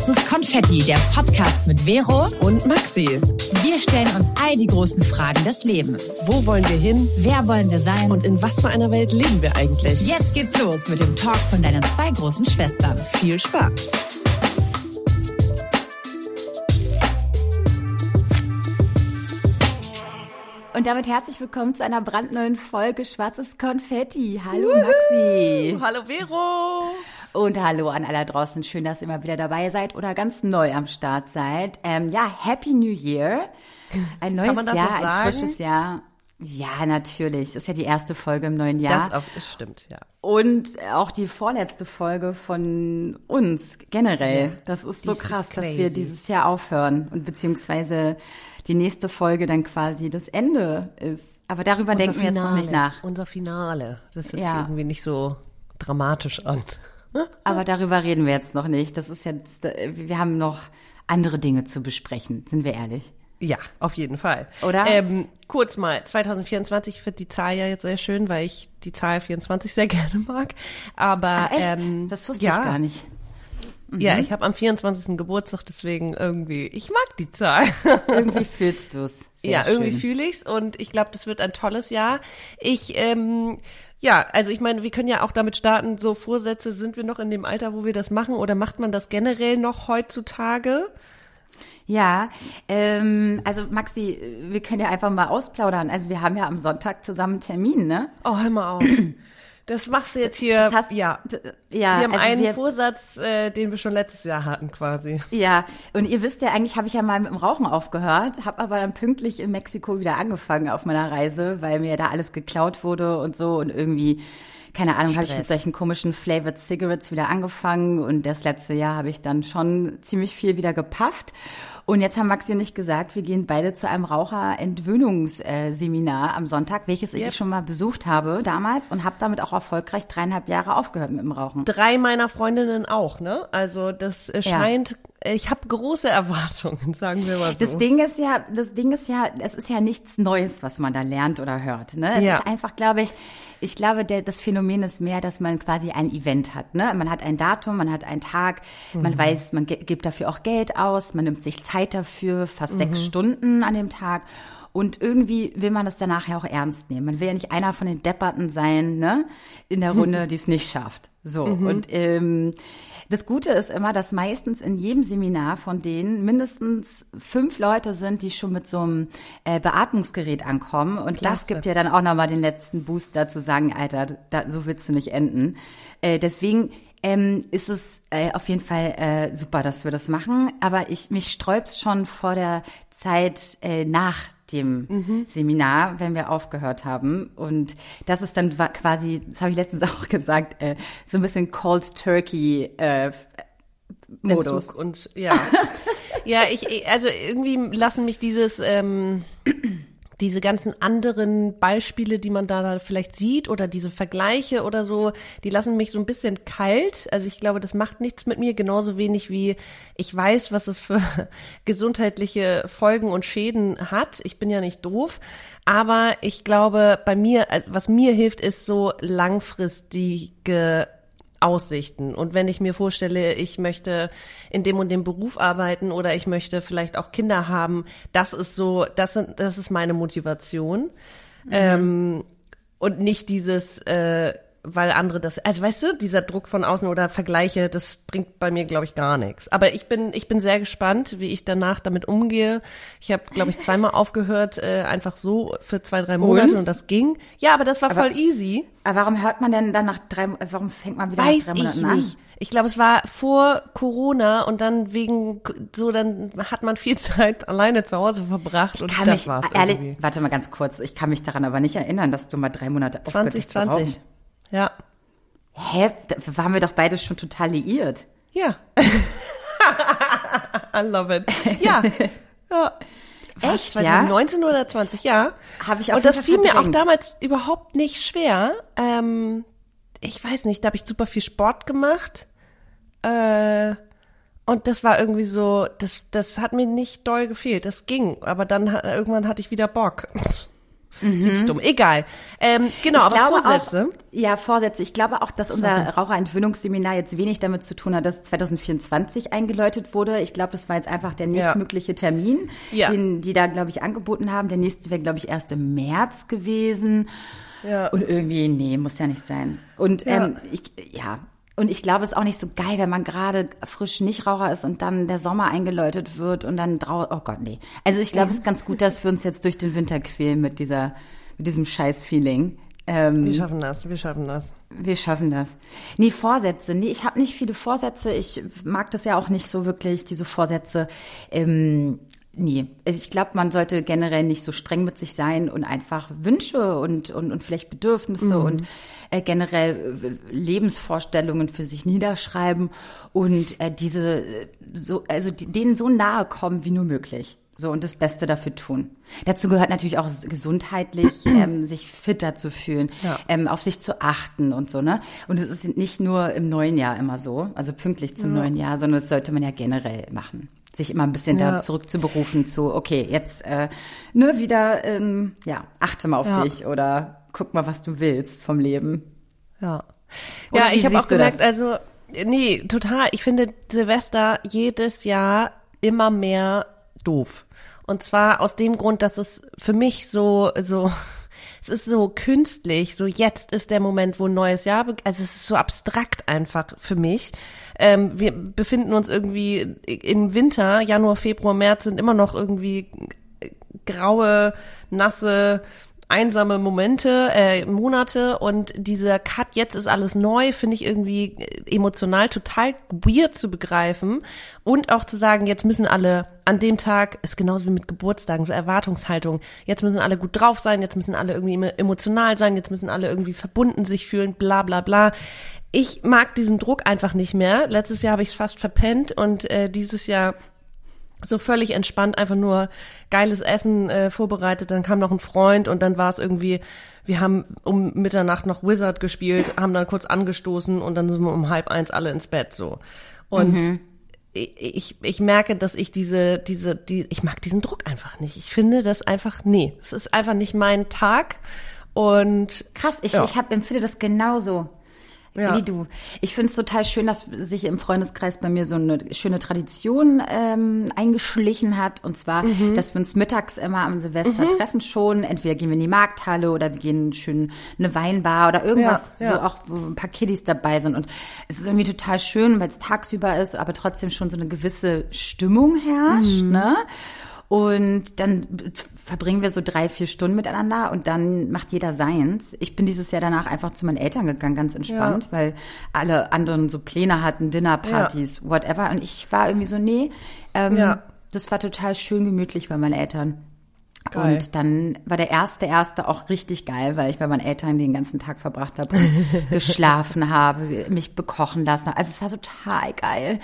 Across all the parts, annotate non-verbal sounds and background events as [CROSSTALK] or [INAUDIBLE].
Schwarzes Konfetti, der Podcast mit Vero und Maxi. Wir stellen uns all die großen Fragen des Lebens. Wo wollen wir hin? Wer wollen wir sein? Und in was für einer Welt leben wir eigentlich? Jetzt geht's los mit dem Talk von deinen zwei großen Schwestern. Viel Spaß. Und damit herzlich willkommen zu einer brandneuen Folge Schwarzes Konfetti. Hallo Maxi. Hallo Vero. Und hallo an alle draußen. Schön, dass ihr mal wieder dabei seid oder ganz neu am Start seid. Ähm, ja, Happy New Year. Ein neues Jahr, ein frisches Jahr. Ja, natürlich. Das ist ja die erste Folge im neuen Jahr. Das auf, stimmt, ja. Und auch die vorletzte Folge von uns generell. Ja, das ist so krass, ist dass wir dieses Jahr aufhören und beziehungsweise die nächste Folge dann quasi das Ende ist. Aber darüber Unser denken wir jetzt noch nicht nach. Unser Finale. Das ist ja. irgendwie nicht so dramatisch an. Aber darüber reden wir jetzt noch nicht. Das ist jetzt, wir haben noch andere Dinge zu besprechen, sind wir ehrlich. Ja, auf jeden Fall. Oder? Ähm, kurz mal, 2024, ich finde die Zahl ja jetzt sehr schön, weil ich die Zahl 24 sehr [LAUGHS] gerne mag. Aber Ach, echt? Ähm, das wusste ja. ich gar nicht. Mhm. Ja, ich habe am 24. Geburtstag, deswegen irgendwie, ich mag die Zahl. [LAUGHS] irgendwie fühlst du's. Ja, irgendwie fühle ich's und ich glaube, das wird ein tolles Jahr. Ich ähm, ja, also ich meine, wir können ja auch damit starten, so Vorsätze, sind wir noch in dem Alter, wo wir das machen oder macht man das generell noch heutzutage? Ja, ähm, also Maxi, wir können ja einfach mal ausplaudern. Also wir haben ja am Sonntag zusammen einen Termin, ne? Oh, hör mal auf. [CLEARS THROAT] Das machst du jetzt hier. Das heißt, ja. ja. Wir haben also einen wir, Vorsatz, äh, den wir schon letztes Jahr hatten, quasi. Ja, und ihr wisst ja, eigentlich habe ich ja mal mit dem Rauchen aufgehört, habe aber dann pünktlich in Mexiko wieder angefangen auf meiner Reise, weil mir da alles geklaut wurde und so und irgendwie keine Ahnung, habe ich mit solchen komischen Flavored Cigarettes wieder angefangen und das letzte Jahr habe ich dann schon ziemlich viel wieder gepafft. Und jetzt haben Maxi und ich gesagt, wir gehen beide zu einem Raucherentwöhnungsseminar am Sonntag, welches yep. ich schon mal besucht habe damals und habe damit auch erfolgreich dreieinhalb Jahre aufgehört mit dem Rauchen. Drei meiner Freundinnen auch, ne? Also das scheint ja ich habe große [LAUGHS] Erwartungen, sagen wir mal so. Das Ding ist ja, das Ding ist ja, es ist ja nichts Neues, was man da lernt oder hört. Ne? Es ja. ist einfach, glaube ich, ich glaube, der, das Phänomen ist mehr, dass man quasi ein Event hat. Ne? Man hat ein Datum, man hat einen Tag, mhm. man weiß, man gibt dafür auch Geld aus, man nimmt sich Zeit dafür, fast mhm. sechs Stunden an dem Tag. Und irgendwie will man das danach ja auch ernst nehmen. Man will ja nicht einer von den Depperten sein, ne, in der [LAUGHS] Runde, die es nicht schafft. So. Mhm. Und ähm, das Gute ist immer, dass meistens in jedem Seminar von denen mindestens fünf Leute sind, die schon mit so einem äh, Beatmungsgerät ankommen. Und Klasse. das gibt ja dann auch nochmal den letzten Booster zu sagen, Alter, da, so willst du nicht enden. Äh, deswegen ähm, ist es äh, auf jeden Fall äh, super, dass wir das machen. Aber ich mich sträub's schon vor der Zeit äh, nach dem mhm. Seminar, wenn wir aufgehört haben. Und das ist dann quasi, das habe ich letztens [LAUGHS] auch gesagt, äh, so ein bisschen Cold Turkey äh, Modus. Entzug und ja. [LAUGHS] ja, ich, also irgendwie lassen mich dieses ähm, diese ganzen anderen Beispiele, die man da vielleicht sieht oder diese Vergleiche oder so, die lassen mich so ein bisschen kalt. Also ich glaube, das macht nichts mit mir, genauso wenig wie ich weiß, was es für [LAUGHS] gesundheitliche Folgen und Schäden hat. Ich bin ja nicht doof, aber ich glaube, bei mir, äh, was mir hilft, ist so langfristige Aussichten. Und wenn ich mir vorstelle, ich möchte in dem und dem Beruf arbeiten oder ich möchte vielleicht auch Kinder haben, das ist so, das sind, das ist meine Motivation. Mhm. Ähm, und nicht dieses, äh, weil andere das, also weißt du, dieser Druck von außen oder Vergleiche, das bringt bei mir, glaube ich, gar nichts. Aber ich bin, ich bin sehr gespannt, wie ich danach damit umgehe. Ich habe, glaube ich, zweimal [LAUGHS] aufgehört, äh, einfach so für zwei, drei Monate und? und das ging. Ja, aber das war aber, voll easy. Aber warum hört man denn dann nach drei, warum fängt man wieder Weiß nach drei Monaten ich nicht. an? Ich glaube, es war vor Corona und dann wegen so, dann hat man viel [LAUGHS] Zeit alleine zu Hause verbracht ich und das mich, war's ehrlich, irgendwie. Warte mal ganz kurz, ich kann mich daran aber nicht erinnern, dass du mal drei Monate aufgehört hast 2020. Ja. Hä? Da waren wir doch beide schon total liiert. Ja. [LAUGHS] I love it. Ja. [LAUGHS] ja. Was, Echt, 2019 ja? oder 20, ja. Habe ich auch Und das fiel verdrängt. mir auch damals überhaupt nicht schwer. Ähm, ich weiß nicht, da habe ich super viel Sport gemacht. Äh, und das war irgendwie so, das, das hat mir nicht doll gefehlt. Das ging. Aber dann irgendwann hatte ich wieder Bock. [LAUGHS] Mhm. Nicht dumm. Egal. Ähm, genau, ich aber Vorsätze. Auch, ja, Vorsätze. Ich glaube auch, dass unser Raucherentwöhnungsseminar jetzt wenig damit zu tun hat, dass 2024 eingeläutet wurde. Ich glaube, das war jetzt einfach der nächstmögliche Termin, ja. den die da, glaube ich, angeboten haben. Der nächste wäre, glaube ich, erst im März gewesen. Ja. Und irgendwie, nee, muss ja nicht sein. Und ja. ähm, ich, ja, und ich glaube, es ist auch nicht so geil, wenn man gerade frisch Nichtraucher ist und dann der Sommer eingeläutet wird und dann draußen. Oh Gott, nee. Also ich glaube, es ist ganz gut, dass wir uns jetzt durch den Winter quälen mit dieser, mit diesem Scheiß-Feeling. Ähm, wir schaffen das, wir schaffen das. Wir schaffen das. Nee, Vorsätze. Nee, ich habe nicht viele Vorsätze. Ich mag das ja auch nicht so wirklich, diese Vorsätze. Ähm, Nee, ich glaube, man sollte generell nicht so streng mit sich sein und einfach Wünsche und, und, und vielleicht Bedürfnisse mhm. und äh, generell äh, Lebensvorstellungen für sich niederschreiben und äh, diese äh, so, also denen so nahe kommen wie nur möglich. So und das Beste dafür tun. Dazu gehört natürlich auch gesundheitlich, [CLEARS THROAT] ähm, sich fitter zu fühlen, ja. ähm, auf sich zu achten und so, ne? Und es ist nicht nur im neuen Jahr immer so, also pünktlich zum ja. neuen Jahr, sondern das sollte man ja generell machen sich immer ein bisschen ja. da zurückzuberufen zu, okay, jetzt äh, nur wieder, ähm, ja, achte mal auf ja. dich oder guck mal, was du willst vom Leben. Ja. Oder ja, ich habe auch gemerkt, also nee, total. Ich finde Silvester jedes Jahr immer mehr doof. Und zwar aus dem Grund, dass es für mich so so [LAUGHS] es ist so künstlich, so jetzt ist der Moment, wo ein neues Jahr, also es ist so abstrakt einfach für mich. Ähm, wir befinden uns irgendwie im Winter, Januar, Februar, März sind immer noch irgendwie graue, nasse, einsame Momente, äh, Monate. Und dieser Cut, jetzt ist alles neu, finde ich irgendwie emotional total weird zu begreifen. Und auch zu sagen, jetzt müssen alle an dem Tag, ist genauso wie mit Geburtstagen, so Erwartungshaltung, jetzt müssen alle gut drauf sein, jetzt müssen alle irgendwie emotional sein, jetzt müssen alle irgendwie verbunden sich fühlen, bla bla bla ich mag diesen Druck einfach nicht mehr. Letztes Jahr habe ich es fast verpennt und äh, dieses Jahr so völlig entspannt einfach nur geiles Essen äh, vorbereitet. Dann kam noch ein Freund und dann war es irgendwie, wir haben um Mitternacht noch Wizard gespielt, haben dann kurz angestoßen und dann sind wir um halb eins alle ins Bett so. Und mhm. ich, ich merke, dass ich diese, diese, die, ich mag diesen Druck einfach nicht. Ich finde das einfach, nee, es ist einfach nicht mein Tag. Und krass, ich, ja. ich hab, empfinde das genauso ja. wie du. Ich finde es total schön, dass sich im Freundeskreis bei mir so eine schöne Tradition ähm, eingeschlichen hat. Und zwar, mhm. dass wir uns mittags immer am Silvester mhm. treffen schon. Entweder gehen wir in die Markthalle oder wir gehen schön eine Weinbar oder irgendwas, ja, ja. so auch wo ein paar Kiddies dabei sind. Und es ist irgendwie total schön, weil es tagsüber ist, aber trotzdem schon so eine gewisse Stimmung herrscht. Mhm. Ne? Und dann verbringen wir so drei, vier Stunden miteinander und dann macht jeder seins. Ich bin dieses Jahr danach einfach zu meinen Eltern gegangen, ganz entspannt, ja. weil alle anderen so Pläne hatten, Dinnerpartys, ja. whatever. Und ich war irgendwie so, nee, ähm, ja. das war total schön gemütlich bei meinen Eltern. Geil. Und dann war der erste erste auch richtig geil, weil ich bei meinen Eltern den ganzen Tag verbracht habe, [LAUGHS] geschlafen habe, mich bekochen lassen. Also es war total geil.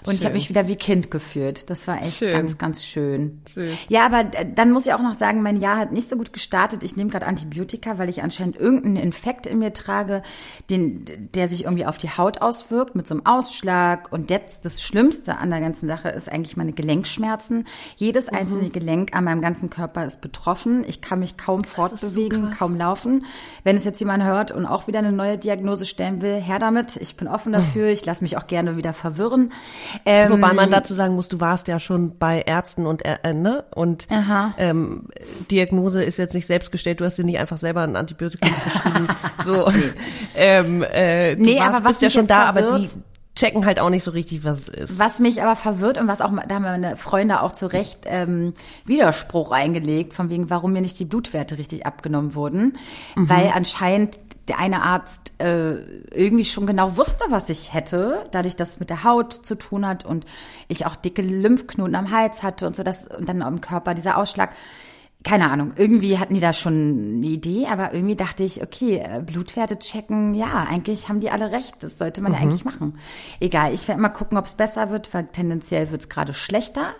Und schön. ich habe mich wieder wie Kind gefühlt. Das war echt schön. ganz, ganz schön. Süß. Ja, aber dann muss ich auch noch sagen, mein Jahr hat nicht so gut gestartet. Ich nehme gerade Antibiotika, weil ich anscheinend irgendeinen Infekt in mir trage, den, der sich irgendwie auf die Haut auswirkt mit so einem Ausschlag. Und jetzt das Schlimmste an der ganzen Sache ist eigentlich meine Gelenkschmerzen. Jedes mhm. einzelne Gelenk an meinem ganzen Körper ist betroffen. Ich kann mich kaum fortbewegen, so kaum laufen. Wenn es jetzt jemand hört und auch wieder eine neue Diagnose stellen will, her damit. Ich bin offen dafür. [LAUGHS] Ich lasse mich auch gerne wieder verwirren. Ähm, Wobei man dazu sagen muss, du warst ja schon bei Ärzten und äh, ne? Und ähm, Diagnose ist jetzt nicht selbst gestellt, du hast dir nicht einfach selber ein Antibiotikum [LAUGHS] verschrieben. so, nee. [LAUGHS] ähm, äh, du nee, warst, aber was bist ja schon da, verwirrt, aber die checken halt auch nicht so richtig, was es ist. Was mich aber verwirrt und was auch, da haben meine Freunde auch zu Recht ähm, Widerspruch eingelegt, von wegen, warum mir nicht die Blutwerte richtig abgenommen wurden. Mhm. Weil anscheinend der eine Arzt äh, irgendwie schon genau wusste, was ich hätte, dadurch, dass es mit der Haut zu tun hat und ich auch dicke Lymphknoten am Hals hatte und so, das und dann am Körper dieser Ausschlag. Keine Ahnung, irgendwie hatten die da schon eine Idee, aber irgendwie dachte ich, okay, äh, Blutwerte checken, ja, eigentlich haben die alle recht, das sollte man mhm. ja eigentlich machen. Egal, ich werde mal gucken, ob es besser wird, weil tendenziell wird es gerade schlechter.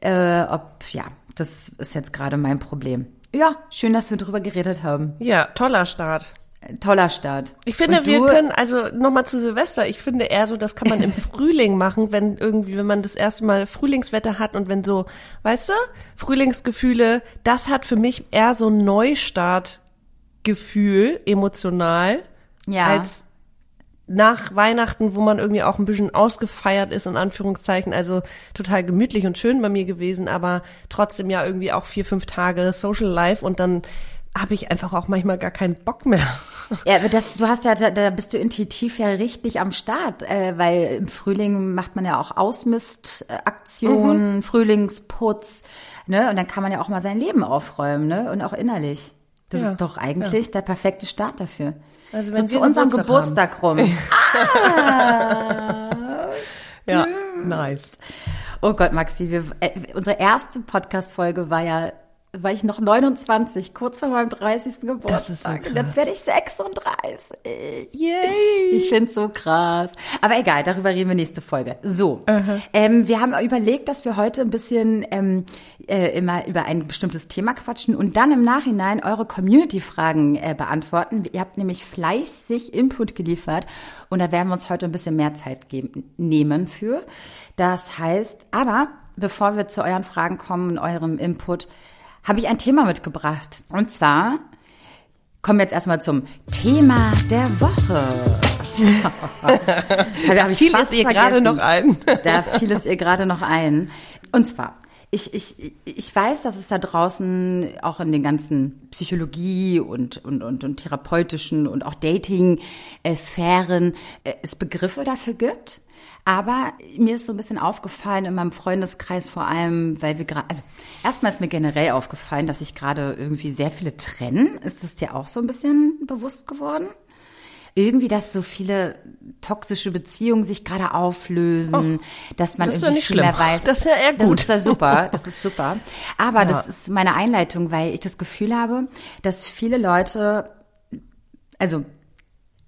Äh, ob, ja, das ist jetzt gerade mein Problem. Ja, schön, dass wir drüber geredet haben. Ja, toller Start. Toller Start. Ich finde, wir können, also nochmal zu Silvester, ich finde eher so, das kann man im [LAUGHS] Frühling machen, wenn irgendwie, wenn man das erste Mal Frühlingswetter hat und wenn so, weißt du, Frühlingsgefühle, das hat für mich eher so ein Neustartgefühl, emotional, ja. als nach Weihnachten, wo man irgendwie auch ein bisschen ausgefeiert ist, in Anführungszeichen, also total gemütlich und schön bei mir gewesen, aber trotzdem ja irgendwie auch vier, fünf Tage Social Life und dann habe ich einfach auch manchmal gar keinen Bock mehr. Ja, aber das, du hast ja, da bist du intuitiv ja richtig am Start, äh, weil im Frühling macht man ja auch Ausmistaktionen, mhm. Frühlingsputz, ne? Und dann kann man ja auch mal sein Leben aufräumen, ne? Und auch innerlich. Das ja, ist doch eigentlich ja. der perfekte Start dafür. Also wenn so zu unserem Geburtstag, Geburtstag rum. [LAUGHS] ah, ja, nice. Oh Gott, Maxi, wir, äh, unsere erste Podcast-Folge war ja war ich noch 29, kurz vor meinem 30. Geburtstag. So jetzt werde ich 36. Yay! Ich finde so krass. Aber egal, darüber reden wir nächste Folge. So, uh -huh. ähm, wir haben überlegt, dass wir heute ein bisschen ähm, äh, immer über ein bestimmtes Thema quatschen und dann im Nachhinein eure Community-Fragen äh, beantworten. Ihr habt nämlich fleißig Input geliefert und da werden wir uns heute ein bisschen mehr Zeit geben, nehmen für. Das heißt, aber bevor wir zu euren Fragen kommen und eurem Input, habe ich ein Thema mitgebracht. Und zwar kommen wir jetzt erstmal zum Thema der Woche. [LAUGHS] da fiel es ihr gerade noch ein. [LAUGHS] da fiel es ihr gerade noch ein. Und zwar, ich, ich, ich weiß, dass es da draußen auch in den ganzen Psychologie und, und, und, und therapeutischen und auch Dating-Sphären äh, es Begriffe dafür gibt. Aber mir ist so ein bisschen aufgefallen in meinem Freundeskreis vor allem, weil wir gerade, also erstmal ist mir generell aufgefallen, dass sich gerade irgendwie sehr viele trennen. Ist das dir auch so ein bisschen bewusst geworden? irgendwie, dass so viele toxische Beziehungen sich gerade auflösen, oh, dass man irgendwie viel mehr weiß. Das ist ja eher gut. Das ist ja super, [LAUGHS] das ist super. Aber ja. das ist meine Einleitung, weil ich das Gefühl habe, dass viele Leute, also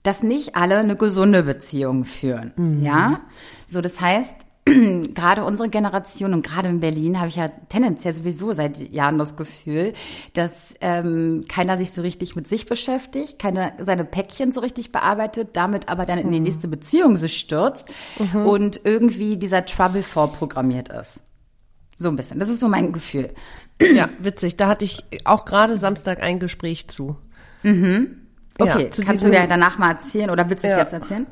dass nicht alle eine gesunde Beziehung führen. Mhm. Ja, so das heißt, [CLEARS THROAT] gerade unsere Generation und gerade in Berlin habe ich ja tendenziell sowieso seit Jahren das Gefühl, dass ähm, keiner sich so richtig mit sich beschäftigt, keiner seine Päckchen so richtig bearbeitet, damit aber dann in die mhm. nächste Beziehung sich stürzt mhm. und irgendwie dieser Trouble vorprogrammiert ist. So ein bisschen. Das ist so mein Gefühl. Ja, witzig. Da hatte ich auch gerade Samstag ein Gespräch zu. Mhm. Okay, ja, kannst du mir danach mal erzählen oder willst du es ja. jetzt erzählen?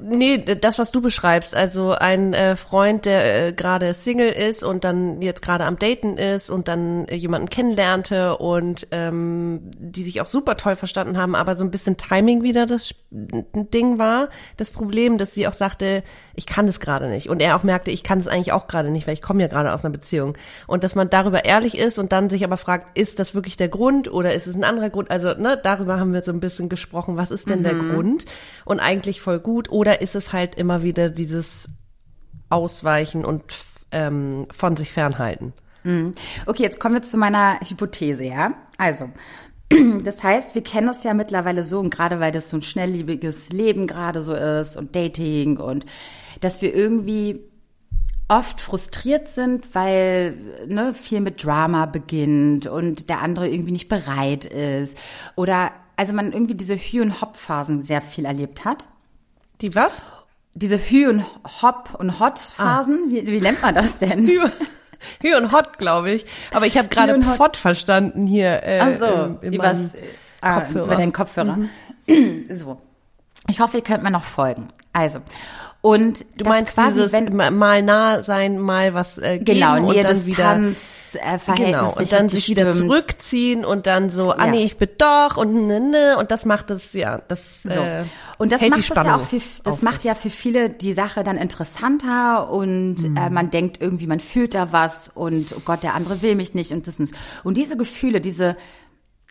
Nee, das, was du beschreibst, also ein äh, Freund, der äh, gerade Single ist und dann jetzt gerade am Daten ist und dann äh, jemanden kennenlernte und ähm, die sich auch super toll verstanden haben, aber so ein bisschen Timing wieder das Ding war, das Problem, dass sie auch sagte, ich kann es gerade nicht. Und er auch merkte, ich kann es eigentlich auch gerade nicht, weil ich komme ja gerade aus einer Beziehung. Und dass man darüber ehrlich ist und dann sich aber fragt, ist das wirklich der Grund oder ist es ein anderer Grund? Also, ne, darüber haben wir so ein bisschen gesprochen, was ist denn mhm. der Grund? Und eigentlich voll gut. Oder oder ist es halt immer wieder dieses Ausweichen und ähm, von sich fernhalten? Mhm. Okay, jetzt kommen wir zu meiner Hypothese, ja? Also, [CLEARS THROAT] das heißt, wir kennen es ja mittlerweile so, und gerade weil das so ein schnelllebiges Leben gerade so ist und Dating und dass wir irgendwie oft frustriert sind, weil ne, viel mit Drama beginnt und der andere irgendwie nicht bereit ist. Oder also man irgendwie diese Hü- und Hop-Phasen sehr viel erlebt hat. Die was? Diese Hü- und Hop- und Hot-Phasen. Ah. Wie, wie nennt man das denn? Hü, Hü und Hot, glaube ich. Aber ich habe gerade Pot verstanden hier. Äh, Ach so, im, übers, ah, Kopfhörer. über den Kopfhörer. Mhm. [CLEARS THROAT] So. Ich hoffe, ihr könnt mir noch folgen. Also, und du meinst quasi, dieses wenn, mal nah sein, mal was äh, geben genau, und dann Distanz, wieder äh, Verhältnis genau und dann sich wieder zurückziehen und dann so, ah ja. nee, ich bin doch und ne, ne und das macht es ja, das so. Äh, und das macht das ja auch für das macht ja für viele die Sache dann interessanter und mhm. äh, man denkt irgendwie, man fühlt da was und oh Gott, der andere will mich nicht und das ist und diese Gefühle, diese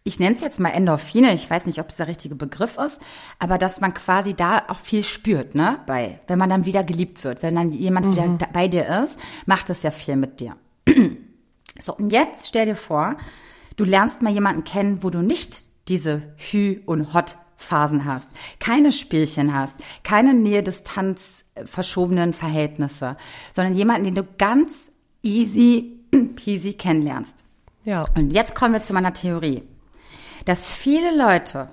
ich nenne es jetzt mal Endorphine, ich weiß nicht, ob es der richtige Begriff ist, aber dass man quasi da auch viel spürt, ne? Bei, wenn man dann wieder geliebt wird, wenn dann jemand mhm. wieder bei dir ist, macht es ja viel mit dir. [CLEARS THROAT] so, und jetzt stell dir vor, du lernst mal jemanden kennen, wo du nicht diese Hü- und Hot-Phasen hast, keine Spielchen hast, keine Nähe-Distanz verschobenen Verhältnisse, sondern jemanden, den du ganz easy [CLEARS THROAT] peasy kennenlernst. Ja. Und jetzt kommen wir zu meiner Theorie dass viele Leute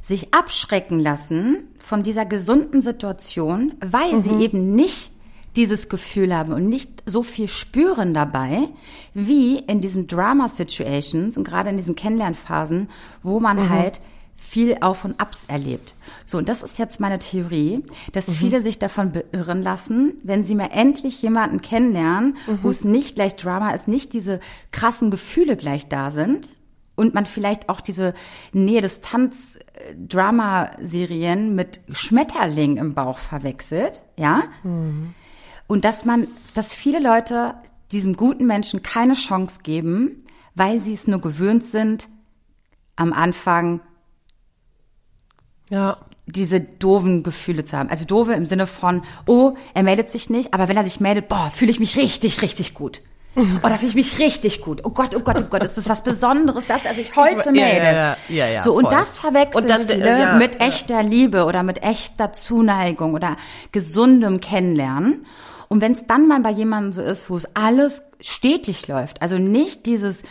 sich abschrecken lassen von dieser gesunden Situation, weil mhm. sie eben nicht dieses Gefühl haben und nicht so viel spüren dabei, wie in diesen Drama-Situations und gerade in diesen Kennenlernphasen, wo man mhm. halt viel Auf und Abs erlebt. So, und das ist jetzt meine Theorie, dass mhm. viele sich davon beirren lassen, wenn sie mal endlich jemanden kennenlernen, mhm. wo es nicht gleich Drama ist, nicht diese krassen Gefühle gleich da sind und man vielleicht auch diese Nähe-Distanz-Drama-Serien mit Schmetterling im Bauch verwechselt, ja? Mhm. Und dass man, dass viele Leute diesem guten Menschen keine Chance geben, weil sie es nur gewöhnt sind, am Anfang ja. diese doofen Gefühle zu haben. Also doofe im Sinne von, oh, er meldet sich nicht, aber wenn er sich meldet, boah, fühle ich mich richtig, richtig gut. Oh, da fühle ich mich richtig gut. Oh Gott, oh Gott, oh Gott, ist das was Besonderes, dass er sich heute meldet. Ja, ja, ja, so, und voll. das verwechseln und dann, viele ja, mit echter Liebe oder mit echter Zuneigung oder gesundem Kennenlernen. Und wenn es dann mal bei jemandem so ist, wo es alles stetig läuft, also nicht dieses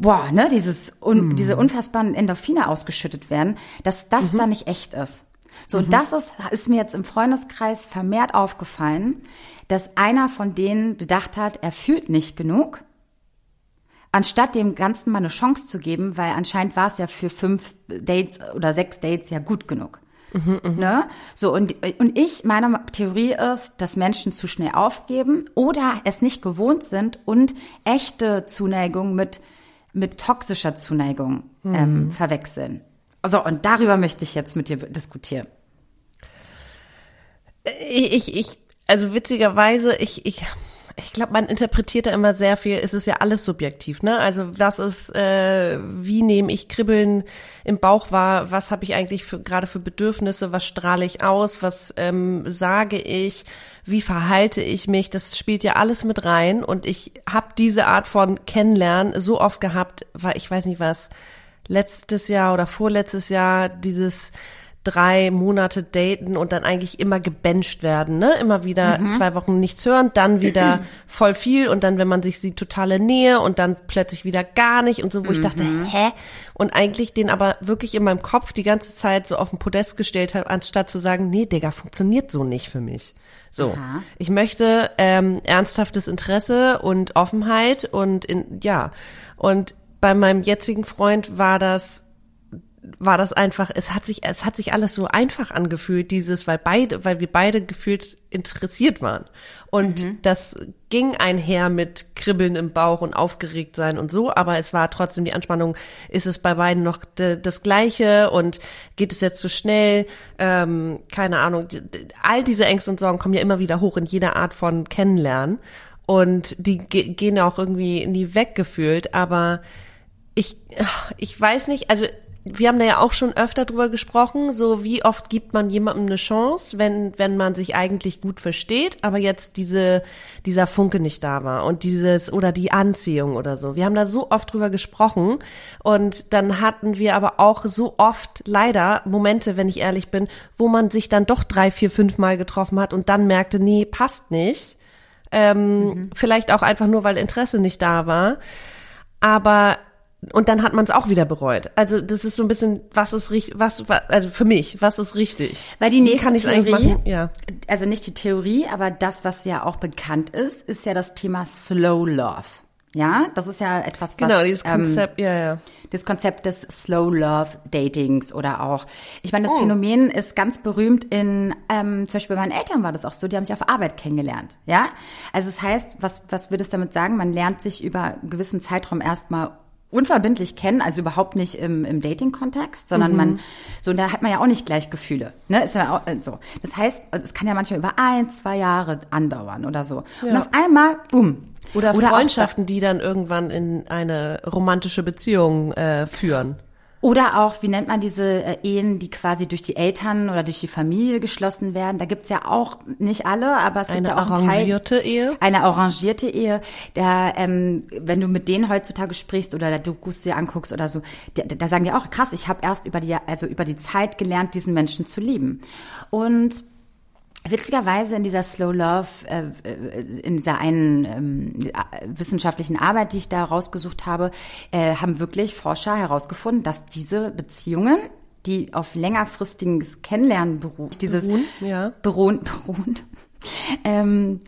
boah, ne, dieses un, mhm. diese unfassbaren Endorphine ausgeschüttet werden, dass das mhm. da nicht echt ist. So, mhm. und das ist, ist mir jetzt im Freundeskreis vermehrt aufgefallen, dass einer von denen gedacht hat, er fühlt nicht genug, anstatt dem Ganzen mal eine Chance zu geben, weil anscheinend war es ja für fünf Dates oder sechs Dates ja gut genug. Mhm, mh. ne? So, und, und ich, meine Theorie ist, dass Menschen zu schnell aufgeben oder es nicht gewohnt sind und echte Zuneigung mit mit toxischer Zuneigung ähm, mhm. verwechseln. Also, und darüber möchte ich jetzt mit dir diskutieren. Ich, ich, also witzigerweise, ich, ich, ich glaube, man interpretiert da immer sehr viel. Es ist ja alles subjektiv, ne? Also was ist, äh, wie nehme ich Kribbeln im Bauch wahr? Was habe ich eigentlich für, gerade für Bedürfnisse? Was strahle ich aus? Was ähm, sage ich? wie verhalte ich mich, das spielt ja alles mit rein und ich habe diese Art von Kennenlernen so oft gehabt, weil ich weiß nicht was, letztes Jahr oder vorletztes Jahr dieses drei Monate daten und dann eigentlich immer gebencht werden, ne? Immer wieder mhm. zwei Wochen nichts hören, dann wieder [CLEARS THROAT] voll viel und dann, wenn man sich sieht, totale Nähe und dann plötzlich wieder gar nicht und so, wo mhm. ich dachte, mhm. hä? Und eigentlich den aber wirklich in meinem Kopf die ganze Zeit so auf den Podest gestellt habe, anstatt zu sagen, nee, Digga, funktioniert so nicht für mich. So, Aha. ich möchte ähm, ernsthaftes Interesse und Offenheit und in, ja, und bei meinem jetzigen Freund war das war das einfach, es hat sich, es hat sich alles so einfach angefühlt, dieses, weil beide, weil wir beide gefühlt interessiert waren. Und mhm. das ging einher mit Kribbeln im Bauch und aufgeregt sein und so, aber es war trotzdem die Anspannung, ist es bei beiden noch das Gleiche und geht es jetzt zu so schnell? Ähm, keine Ahnung. All diese Ängste und Sorgen kommen ja immer wieder hoch in jeder Art von Kennenlernen. Und die gehen auch irgendwie nie weggefühlt, aber ich, ich weiß nicht, also wir haben da ja auch schon öfter drüber gesprochen, so wie oft gibt man jemandem eine Chance, wenn, wenn man sich eigentlich gut versteht, aber jetzt diese, dieser Funke nicht da war und dieses, oder die Anziehung oder so. Wir haben da so oft drüber gesprochen und dann hatten wir aber auch so oft leider Momente, wenn ich ehrlich bin, wo man sich dann doch drei, vier, fünf Mal getroffen hat und dann merkte, nee, passt nicht. Ähm, mhm. Vielleicht auch einfach nur, weil Interesse nicht da war. Aber und dann hat man es auch wieder bereut. Also das ist so ein bisschen, was ist richtig, was, also für mich, was ist richtig? Weil die nächste Theorie, ja. also nicht die Theorie, aber das, was ja auch bekannt ist, ist ja das Thema Slow Love. Ja, das ist ja etwas, was, genau dieses ähm, Konzept, ähm, ja, ja. Das Konzept des Slow Love Datings oder auch. Ich meine, das oh. Phänomen ist ganz berühmt in, ähm, zum Beispiel bei meinen Eltern war das auch so, die haben sich auf Arbeit kennengelernt. Ja, also es das heißt, was was würde es damit sagen? Man lernt sich über einen gewissen Zeitraum erstmal unverbindlich kennen, also überhaupt nicht im, im Dating-Kontext, sondern mhm. man, so, da hat man ja auch nicht gleich Gefühle, ne, ist ja auch, äh, so. Das heißt, es kann ja manchmal über ein, zwei Jahre andauern oder so. Ja. Und auf einmal, boom. Oder, oder Freundschaften, die dann irgendwann in eine romantische Beziehung äh, führen. Oder auch, wie nennt man diese äh, Ehen, die quasi durch die Eltern oder durch die Familie geschlossen werden? Da gibt's ja auch nicht alle, aber es eine gibt ja auch eine arrangierte Ehe. Eine arrangierte Ehe. Da, ähm, wenn du mit denen heutzutage sprichst oder der Dokus dir anguckst oder so, da, da sagen die auch krass. Ich habe erst über die, also über die Zeit gelernt, diesen Menschen zu lieben. Und Witzigerweise in dieser Slow Love, äh, äh, in dieser einen ähm, wissenschaftlichen Arbeit, die ich da rausgesucht habe, äh, haben wirklich Forscher herausgefunden, dass diese Beziehungen, die auf längerfristiges Kennenlernen beruhen. Dieses beruhen, ja. beruhen, [LAUGHS] beruhen ähm,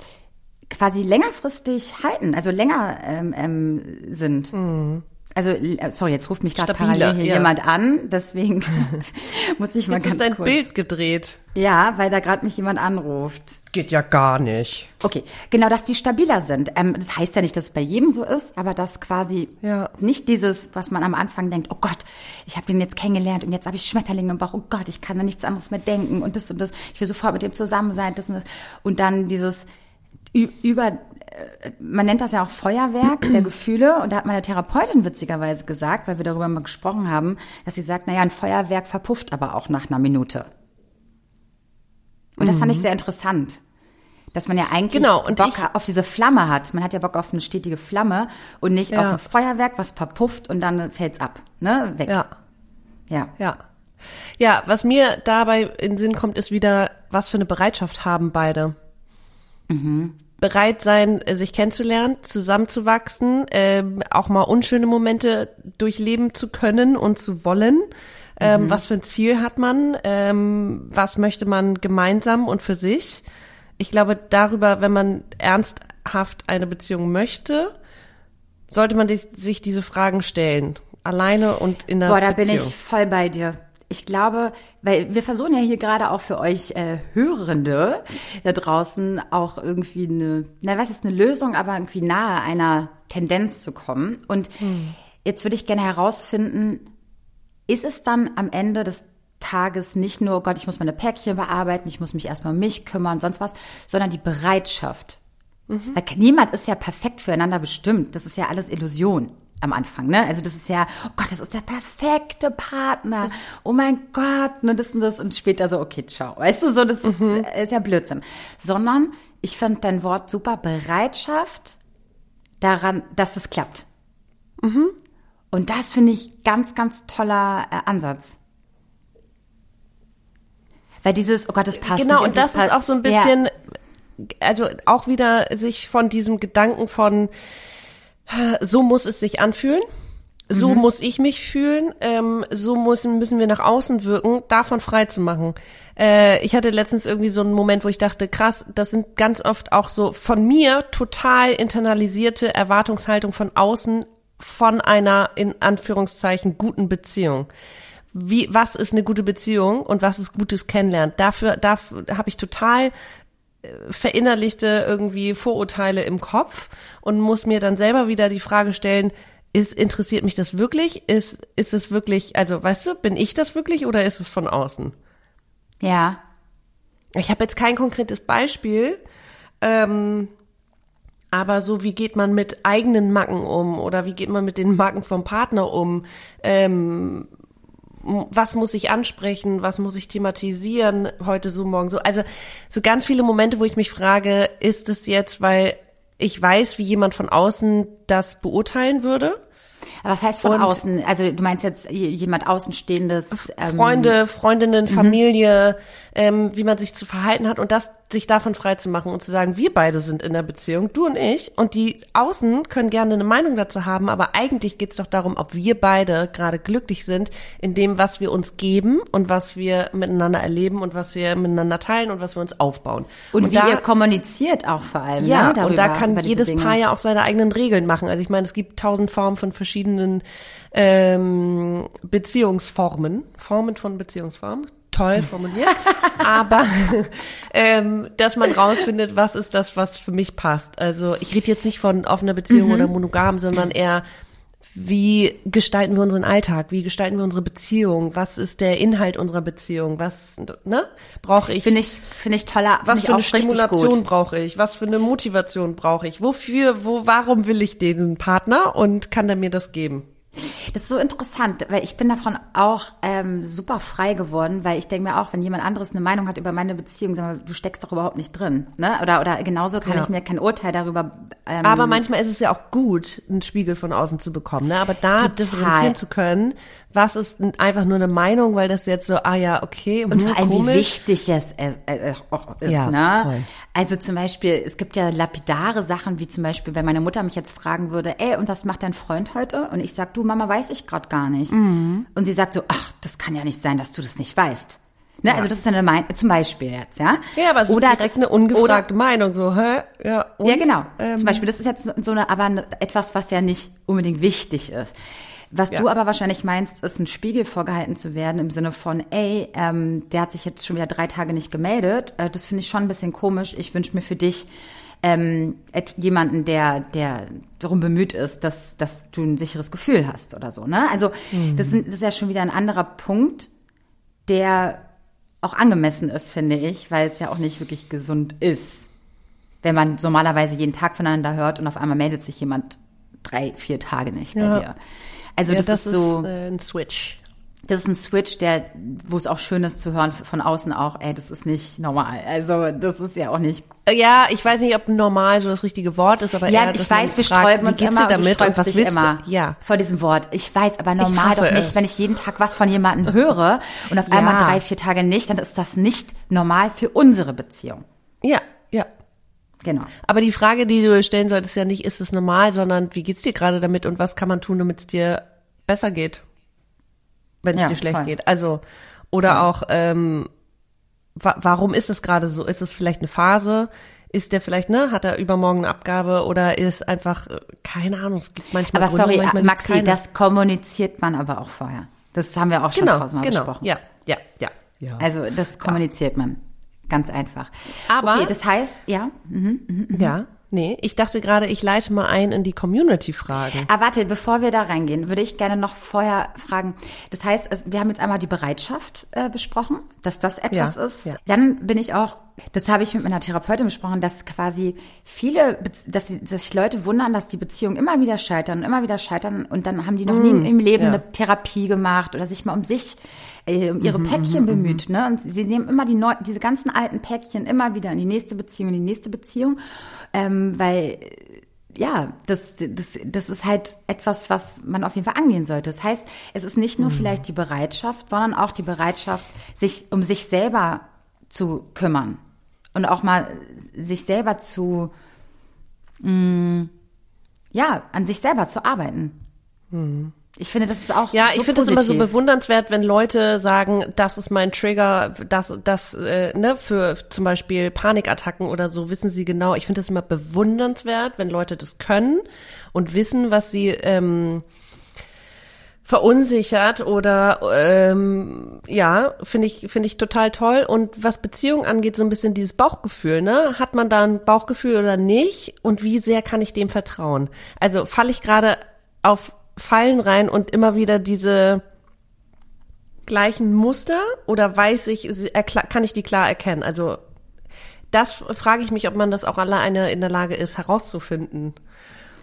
quasi längerfristig halten, also länger ähm, ähm, sind. Mhm. Also, äh, sorry, jetzt ruft mich gerade parallel hier ja. jemand an, deswegen [LAUGHS] muss ich mal jetzt ganz ist dein kurz. Bild gedreht. Ja, weil da gerade mich jemand anruft. Geht ja gar nicht. Okay, genau, dass die stabiler sind. Ähm, das heißt ja nicht, dass es bei jedem so ist, aber dass quasi ja. nicht dieses, was man am Anfang denkt, oh Gott, ich habe den jetzt kennengelernt und jetzt habe ich Schmetterlinge im Bauch, oh Gott, ich kann da nichts anderes mehr denken und das und das, ich will sofort mit dem zusammen sein, das und das. Und dann dieses über man nennt das ja auch Feuerwerk der Gefühle. Und da hat meine Therapeutin witzigerweise gesagt, weil wir darüber mal gesprochen haben, dass sie sagt, naja, ein Feuerwerk verpufft aber auch nach einer Minute. Und das fand ich mhm. sehr interessant. Dass man ja eigentlich genau, Bock auf diese Flamme hat. Man hat ja Bock auf eine stetige Flamme und nicht ja. auf ein Feuerwerk, was verpufft und dann fällt's ab. Ne? Weg. Ja. Ja. Ja. Ja, was mir dabei in den Sinn kommt, ist wieder, was für eine Bereitschaft haben beide. Mhm bereit sein, äh, sich kennenzulernen, zusammenzuwachsen, äh, auch mal unschöne Momente durchleben zu können und zu wollen. Ähm, mhm. Was für ein Ziel hat man? Ähm, was möchte man gemeinsam und für sich? Ich glaube, darüber, wenn man ernsthaft eine Beziehung möchte, sollte man sich diese Fragen stellen. Alleine und in der Boah, da Beziehung. bin ich voll bei dir ich glaube, weil wir versuchen ja hier gerade auch für euch äh, Hörende da draußen auch irgendwie eine, na was ist eine Lösung, aber irgendwie nahe einer Tendenz zu kommen. Und hm. jetzt würde ich gerne herausfinden, ist es dann am Ende des Tages nicht nur, oh Gott, ich muss meine Päckchen bearbeiten, ich muss mich erstmal um mich kümmern, sonst was, sondern die Bereitschaft. Mhm. Weil niemand ist ja perfekt füreinander bestimmt. Das ist ja alles Illusion am Anfang, ne? Also das ist ja, oh Gott, das ist der perfekte Partner. Oh mein Gott, ne, das und das und später so, okay, ciao. Weißt du, so, das ist, mhm. ist ja Blödsinn. Sondern ich finde dein Wort super, Bereitschaft daran, dass es klappt. Mhm. Und das finde ich ganz, ganz toller äh, Ansatz. Weil dieses, oh Gott, das passt genau, nicht. Genau, und das, das ist auch so ein bisschen, ja. also auch wieder sich von diesem Gedanken von, so muss es sich anfühlen. So mhm. muss ich mich fühlen, ähm, so müssen, müssen wir nach außen wirken, davon frei zu machen. Äh, ich hatte letztens irgendwie so einen Moment, wo ich dachte, krass, das sind ganz oft auch so von mir total internalisierte Erwartungshaltung von außen von einer, in Anführungszeichen, guten Beziehung. Wie, was ist eine gute Beziehung und was ist gutes Kennenlernen? Dafür, dafür habe ich total verinnerlichte irgendwie Vorurteile im Kopf und muss mir dann selber wieder die Frage stellen, ist, interessiert mich das wirklich? Ist, ist es wirklich, also weißt du, bin ich das wirklich oder ist es von außen? Ja. Ich habe jetzt kein konkretes Beispiel, ähm, aber so wie geht man mit eigenen Macken um oder wie geht man mit den Macken vom Partner um? Ähm, was muss ich ansprechen, was muss ich thematisieren, heute so, morgen so. Also so ganz viele Momente, wo ich mich frage, ist es jetzt, weil ich weiß, wie jemand von außen das beurteilen würde? Aber was heißt von und außen? Also du meinst jetzt jemand Außenstehendes? Ähm Freunde, Freundinnen, mhm. Familie, ähm, wie man sich zu verhalten hat und das sich davon frei zu machen und zu sagen, wir beide sind in der Beziehung, du und ich, und die Außen können gerne eine Meinung dazu haben, aber eigentlich geht es doch darum, ob wir beide gerade glücklich sind in dem, was wir uns geben und was wir miteinander erleben und was wir miteinander teilen und was wir uns aufbauen. Und, und wie da, ihr kommuniziert auch vor allem. Ja, ne, darüber, und da kann jedes Dinge. Paar ja auch seine eigenen Regeln machen. Also ich meine, es gibt tausend Formen von verschiedenen ähm, Beziehungsformen, Formen von Beziehungsformen, toll formuliert, aber [LAUGHS] ähm, dass man rausfindet, was ist das, was für mich passt. Also ich rede jetzt nicht von offener Beziehung mhm. oder monogam, sondern eher wie gestalten wir unseren Alltag? Wie gestalten wir unsere Beziehung? Was ist der Inhalt unserer Beziehung? Was ne brauche ich? Finde ich finde ich toller. Was für eine Stimulation brauche ich? Was für eine Motivation brauche ich? Wofür? Wo? Warum will ich diesen Partner? Und kann der mir das geben? Das ist so interessant, weil ich bin davon auch ähm, super frei geworden, weil ich denke mir auch, wenn jemand anderes eine Meinung hat über meine Beziehung, sag mal, du steckst doch überhaupt nicht drin, ne? Oder oder genauso kann ja. ich mir kein Urteil darüber. Ähm, Aber manchmal ist es ja auch gut, einen Spiegel von außen zu bekommen, ne? Aber da total. differenzieren zu können, was ist einfach nur eine Meinung, weil das jetzt so, ah ja, okay. Und vor allem, komisch. wie wichtig es äh, äh, auch ist, ja, ne? Voll. Also zum Beispiel, es gibt ja lapidare Sachen, wie zum Beispiel, wenn meine Mutter mich jetzt fragen würde, ey, und was macht dein Freund heute? Und ich sag, du, Mama weiß weiß ich gerade gar nicht. Mhm. Und sie sagt so, ach, das kann ja nicht sein, dass du das nicht weißt. Ne? Ja. Also das ist eine Meinung, zum Beispiel jetzt, ja. Ja, aber es oder ist direkt eine ungefragte oder, Meinung, so, hä? Ja, und, ja genau. Ähm, zum Beispiel, das ist jetzt so eine, aber etwas, was ja nicht unbedingt wichtig ist. Was ja. du aber wahrscheinlich meinst, ist ein Spiegel vorgehalten zu werden im Sinne von, ey, ähm, der hat sich jetzt schon wieder drei Tage nicht gemeldet. Äh, das finde ich schon ein bisschen komisch. Ich wünsche mir für dich ähm, jemanden, der, der darum bemüht ist, dass, dass du ein sicheres Gefühl hast oder so. Ne? Also mhm. das, das ist ja schon wieder ein anderer Punkt, der auch angemessen ist, finde ich, weil es ja auch nicht wirklich gesund ist. Wenn man normalerweise jeden Tag voneinander hört und auf einmal meldet sich jemand drei, vier Tage nicht ja. bei dir. Also ja, das, das, ist so äh, ein Switch. Das ist ein Switch, der, wo es auch schön ist zu hören von außen auch, ey, das ist nicht normal. Also das ist ja auch nicht. Äh, ja, ich weiß nicht, ob normal so das richtige Wort ist, aber ja, eher, ich weiß, wir sträuben uns immer, damit und was immer ja. vor diesem Wort. Ich weiß, aber normal doch nicht, es. wenn ich jeden Tag was von jemandem höre und auf einmal ja. drei, vier Tage nicht, dann ist das nicht normal für unsere Beziehung. Ja, ja. Genau. Aber die Frage, die du stellen solltest, ist ja nicht, ist es normal, sondern wie geht's dir gerade damit und was kann man tun, damit es dir besser geht, wenn es ja, dir schlecht voll. geht. Also oder voll. auch, ähm, wa warum ist es gerade so? Ist es vielleicht eine Phase? Ist der vielleicht, ne, hat er übermorgen eine Abgabe oder ist einfach, äh, keine Ahnung, es gibt manchmal. Aber Gründe, sorry, manchmal Maxi, das kommuniziert man aber auch vorher. Das haben wir auch schon genau, tausendmal genau. besprochen. Ja, ja, ja, ja. Also das kommuniziert ja. man. Ganz einfach. Aber. Okay, das heißt, ja. Mhm, mh, mh. Ja. Nee, ich dachte gerade, ich leite mal ein in die Community-Fragen. Ah, warte, bevor wir da reingehen, würde ich gerne noch vorher fragen. Das heißt, wir haben jetzt einmal die Bereitschaft äh, besprochen, dass das etwas ja, ist. Ja. Dann bin ich auch, das habe ich mit meiner Therapeutin besprochen, dass quasi viele, dass, dass sich Leute wundern, dass die Beziehungen immer wieder scheitern, immer wieder scheitern und dann haben die noch mm, nie im Leben ja. eine Therapie gemacht oder sich mal um sich äh, um ihre mhm, Päckchen mhm, bemüht, mhm. ne? Und sie nehmen immer die neu, diese ganzen alten Päckchen immer wieder in die nächste Beziehung, in die nächste Beziehung, ähm, weil ja, das, das, das ist halt etwas, was man auf jeden Fall angehen sollte. Das heißt, es ist nicht nur mhm. vielleicht die Bereitschaft, sondern auch die Bereitschaft, sich um sich selber zu kümmern und auch mal sich selber zu, mh, mm, ja, an sich selber zu arbeiten. Mhm. Ich finde, das ist auch ja, so ich finde es immer so bewundernswert, wenn Leute sagen, das ist mein Trigger, das, das, äh, ne, für zum Beispiel Panikattacken oder so, wissen sie genau. Ich finde es immer bewundernswert, wenn Leute das können und wissen, was sie ähm, verunsichert oder ähm, ja, finde ich finde ich total toll. Und was Beziehung angeht, so ein bisschen dieses Bauchgefühl, ne? Hat man da ein Bauchgefühl oder nicht? Und wie sehr kann ich dem vertrauen? Also falle ich gerade auf Fallen rein und immer wieder diese gleichen Muster oder weiß ich, kann ich die klar erkennen? Also das frage ich mich, ob man das auch alleine in der Lage ist herauszufinden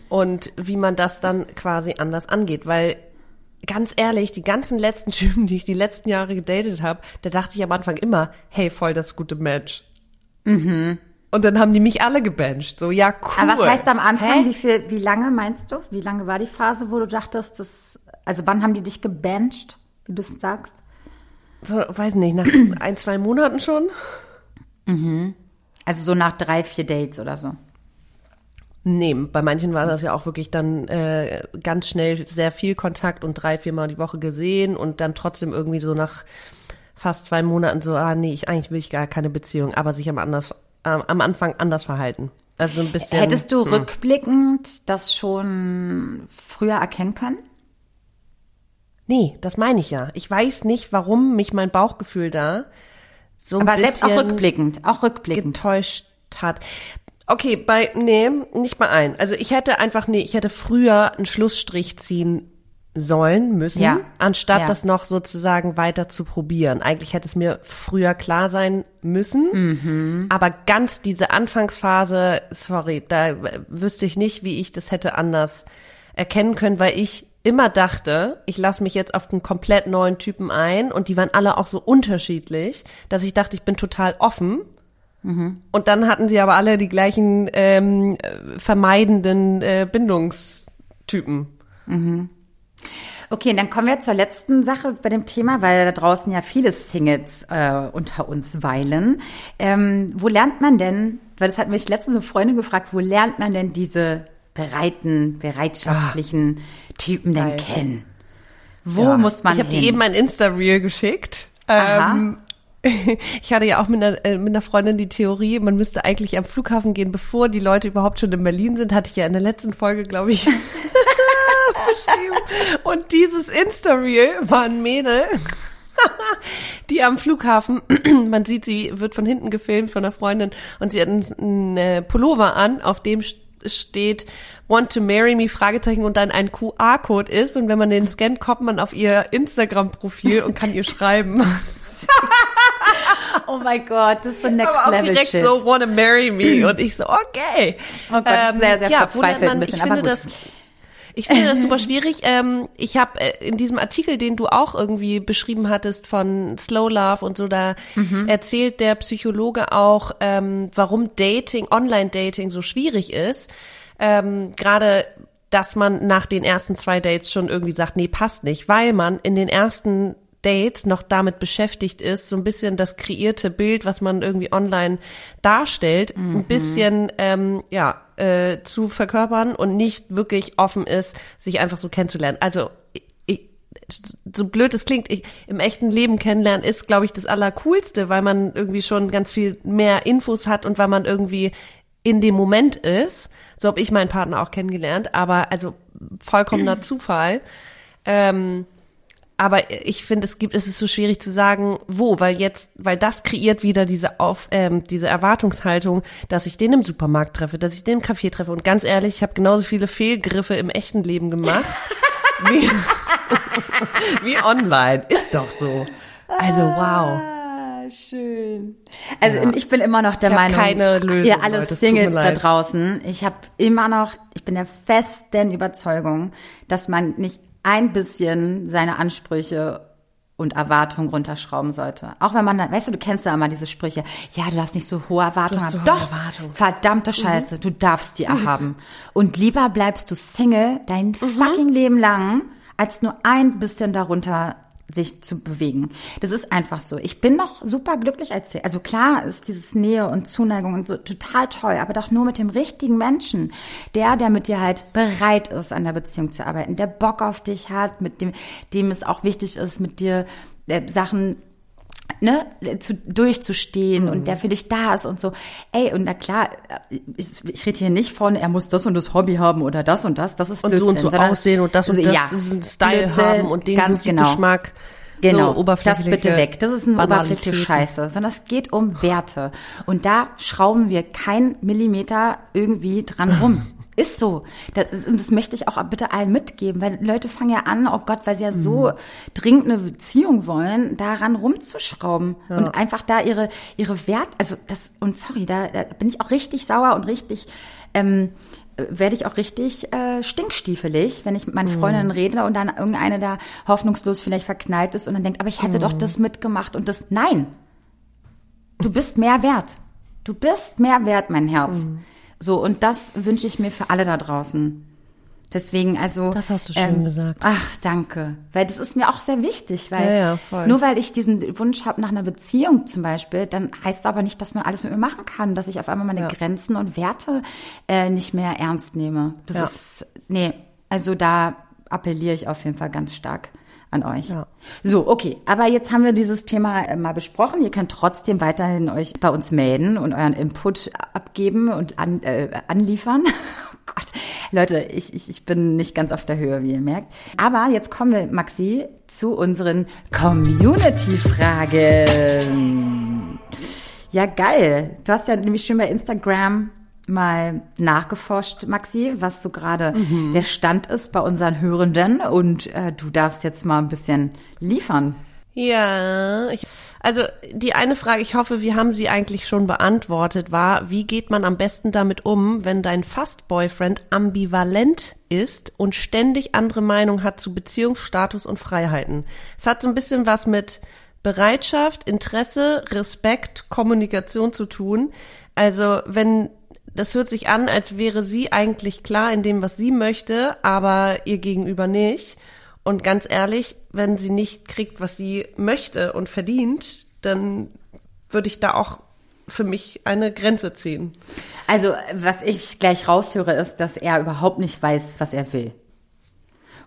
und wie man das dann quasi anders angeht, weil ganz ehrlich, die ganzen letzten [LAUGHS] Typen, die ich die letzten Jahre gedatet habe, da dachte ich am Anfang immer, hey, voll das gute Match. Mhm. Und dann haben die mich alle gebencht. So, ja, cool. Aber was heißt am Anfang, Hä? wie viel, wie lange meinst du? Wie lange war die Phase, wo du dachtest, dass, also wann haben die dich gebencht, wie du es sagst? So, weiß nicht, nach [CLEARS THROAT] ein, zwei Monaten schon. Mhm. Also so nach drei, vier Dates oder so. Nee, bei manchen war das ja auch wirklich dann äh, ganz schnell sehr viel Kontakt und drei, viermal die Woche gesehen und dann trotzdem irgendwie so nach fast zwei Monaten so, ah nee, ich eigentlich will ich gar keine Beziehung, aber sich am anders ähm, am Anfang anders verhalten. Also ein bisschen. Hättest du hm. rückblickend das schon früher erkennen können? Nee, das meine ich ja. Ich weiß nicht, warum mich mein Bauchgefühl da so ein Aber selbst auch rückblickend, auch rückblickend. Getäuscht hat. Okay, bei, nee, nicht bei allen. Also ich hätte einfach, nee, ich hätte früher einen Schlussstrich ziehen sollen, müssen, ja. anstatt ja. das noch sozusagen weiter zu probieren. Eigentlich hätte es mir früher klar sein müssen, mhm. aber ganz diese Anfangsphase, sorry, da wüsste ich nicht, wie ich das hätte anders erkennen können, weil ich immer dachte, ich lasse mich jetzt auf einen komplett neuen Typen ein und die waren alle auch so unterschiedlich, dass ich dachte, ich bin total offen. Mhm. Und dann hatten sie aber alle die gleichen ähm, vermeidenden äh, Bindungstypen. Mhm. Okay, dann kommen wir zur letzten Sache bei dem Thema, weil da draußen ja viele Singles äh, unter uns weilen. Ähm, wo lernt man denn, weil das hat mich letztens eine Freundin gefragt, wo lernt man denn diese bereiten, bereitschaftlichen ah, Typen denn kennen? Wo ja. muss man Ich habe dir eben ein Insta-Reel geschickt. Ähm, [LAUGHS] ich hatte ja auch mit einer, äh, mit einer Freundin die Theorie, man müsste eigentlich am Flughafen gehen, bevor die Leute überhaupt schon in Berlin sind. Hatte ich ja in der letzten Folge, glaube ich, [LAUGHS] beschrieben. Und dieses Insta-Reel war ein Mädel, [LAUGHS] die am Flughafen, [CLEARS THROAT] man sieht, sie wird von hinten gefilmt von einer Freundin und sie hat einen, einen Pullover an, auf dem steht Want to marry me Fragezeichen und dann ein QR-Code ist und wenn man den scannt, kommt man auf ihr Instagram-Profil und kann ihr schreiben. Oh mein Gott, das ist so next aber level direkt shit. so wanna marry me und ich so okay. Oh Gott, ähm, sehr sehr ja, verzweifelt man, ein bisschen, ich finde aber gut. das ich finde das super schwierig. Ähm, ich habe äh, in diesem Artikel, den du auch irgendwie beschrieben hattest von Slow Love und so, da mhm. erzählt der Psychologe auch, ähm, warum Dating, Online-Dating so schwierig ist. Ähm, Gerade dass man nach den ersten zwei Dates schon irgendwie sagt, nee, passt nicht, weil man in den ersten Dates noch damit beschäftigt ist, so ein bisschen das kreierte Bild, was man irgendwie online darstellt, mhm. ein bisschen ähm, ja äh, zu verkörpern und nicht wirklich offen ist, sich einfach so kennenzulernen. Also ich, so blöd es klingt, ich, im echten Leben kennenlernen ist, glaube ich, das Allercoolste, weil man irgendwie schon ganz viel mehr Infos hat und weil man irgendwie in dem Moment ist. So habe ich meinen Partner auch kennengelernt, aber also vollkommener [CLEARS THROAT] Zufall. Ähm, aber ich finde, es gibt, es ist so schwierig zu sagen, wo, weil jetzt, weil das kreiert wieder diese auf, ähm, diese Erwartungshaltung, dass ich den im Supermarkt treffe, dass ich den im Café treffe. Und ganz ehrlich, ich habe genauso viele Fehlgriffe im echten Leben gemacht [LAUGHS] wie, wie online. Ist doch so. Also wow. Ah, schön. Also ja. ich bin immer noch der Meinung, keine Lösung, ihr alle Leute, Singles da draußen, ich habe immer noch, ich bin der festen Überzeugung, dass man nicht ein bisschen seine Ansprüche und Erwartungen runterschrauben sollte. Auch wenn man, weißt du, du kennst ja immer diese Sprüche, ja, du darfst nicht so hohe Erwartungen haben. Doch, Erwartung. verdammte Scheiße, mhm. du darfst die mhm. haben. Und lieber bleibst du Single dein mhm. fucking Leben lang, als nur ein bisschen darunter sich zu bewegen. Das ist einfach so. Ich bin noch super glücklich als Also klar ist dieses Nähe und Zuneigung und so total toll, aber doch nur mit dem richtigen Menschen. Der, der mit dir halt bereit ist, an der Beziehung zu arbeiten, der Bock auf dich hat, mit dem, dem es auch wichtig ist, mit dir äh, Sachen ne, zu, durchzustehen mhm. und der für dich da ist und so. Ey, und na klar, ich, ich rede hier nicht von, er muss das und das Hobby haben oder das und das, das ist und Blödsinn. so und so aussehen und das und also, das, ja, diesen Style Blödsinn, haben und den ganz genau. Geschmack. Genau, so das bitte weg. Das ist ein oberflächliche Scheiße, sondern es geht um Werte. Und da schrauben wir kein Millimeter irgendwie dran rum. [LAUGHS] Ist so. Das, und das möchte ich auch bitte allen mitgeben, weil Leute fangen ja an, oh Gott, weil sie ja so mhm. dringend eine Beziehung wollen, daran rumzuschrauben ja. und einfach da ihre ihre Wert, also das und sorry, da, da bin ich auch richtig sauer und richtig ähm, werde ich auch richtig äh, stinkstiefelig, wenn ich mit meinen mhm. Freundinnen rede und dann irgendeine da hoffnungslos vielleicht verknallt ist und dann denkt, aber ich hätte mm. doch mhm. das mitgemacht und das. Nein, du bist mehr wert. Du bist mehr wert, mein Herz. Mm. So, und das wünsche ich mir für alle da draußen. Deswegen, also. Das hast du schön ähm, gesagt. Ach, danke. Weil das ist mir auch sehr wichtig, weil ja, ja, nur weil ich diesen Wunsch habe nach einer Beziehung zum Beispiel, dann heißt aber nicht, dass man alles mit mir machen kann, dass ich auf einmal meine ja. Grenzen und Werte äh, nicht mehr ernst nehme. Das ist, nee, also da appelliere ich auf jeden Fall ganz stark an euch. Ja. So, okay. Aber jetzt haben wir dieses Thema äh, mal besprochen. Ihr könnt trotzdem weiterhin euch bei uns melden und euren Input abgeben und an, äh, anliefern. [LAUGHS] oh Gott. Leute, ich, ich, ich bin nicht ganz auf der Höhe, wie ihr merkt. Aber jetzt kommen wir, Maxi, zu unseren Community-Fragen. Ja, geil. Du hast ja nämlich schon bei Instagram mal nachgeforscht, Maxi, was so gerade mhm. der Stand ist bei unseren Hörenden und äh, du darfst jetzt mal ein bisschen liefern. Ja, ich, also die eine Frage, ich hoffe, wir haben sie eigentlich schon beantwortet, war, wie geht man am besten damit um, wenn dein Fast-Boyfriend ambivalent ist und ständig andere Meinung hat zu Beziehungsstatus und Freiheiten? Es hat so ein bisschen was mit Bereitschaft, Interesse, Respekt, Kommunikation zu tun. Also wenn das hört sich an, als wäre sie eigentlich klar in dem, was sie möchte, aber ihr gegenüber nicht. Und ganz ehrlich, wenn sie nicht kriegt, was sie möchte und verdient, dann würde ich da auch für mich eine Grenze ziehen. Also, was ich gleich raushöre, ist, dass er überhaupt nicht weiß, was er will.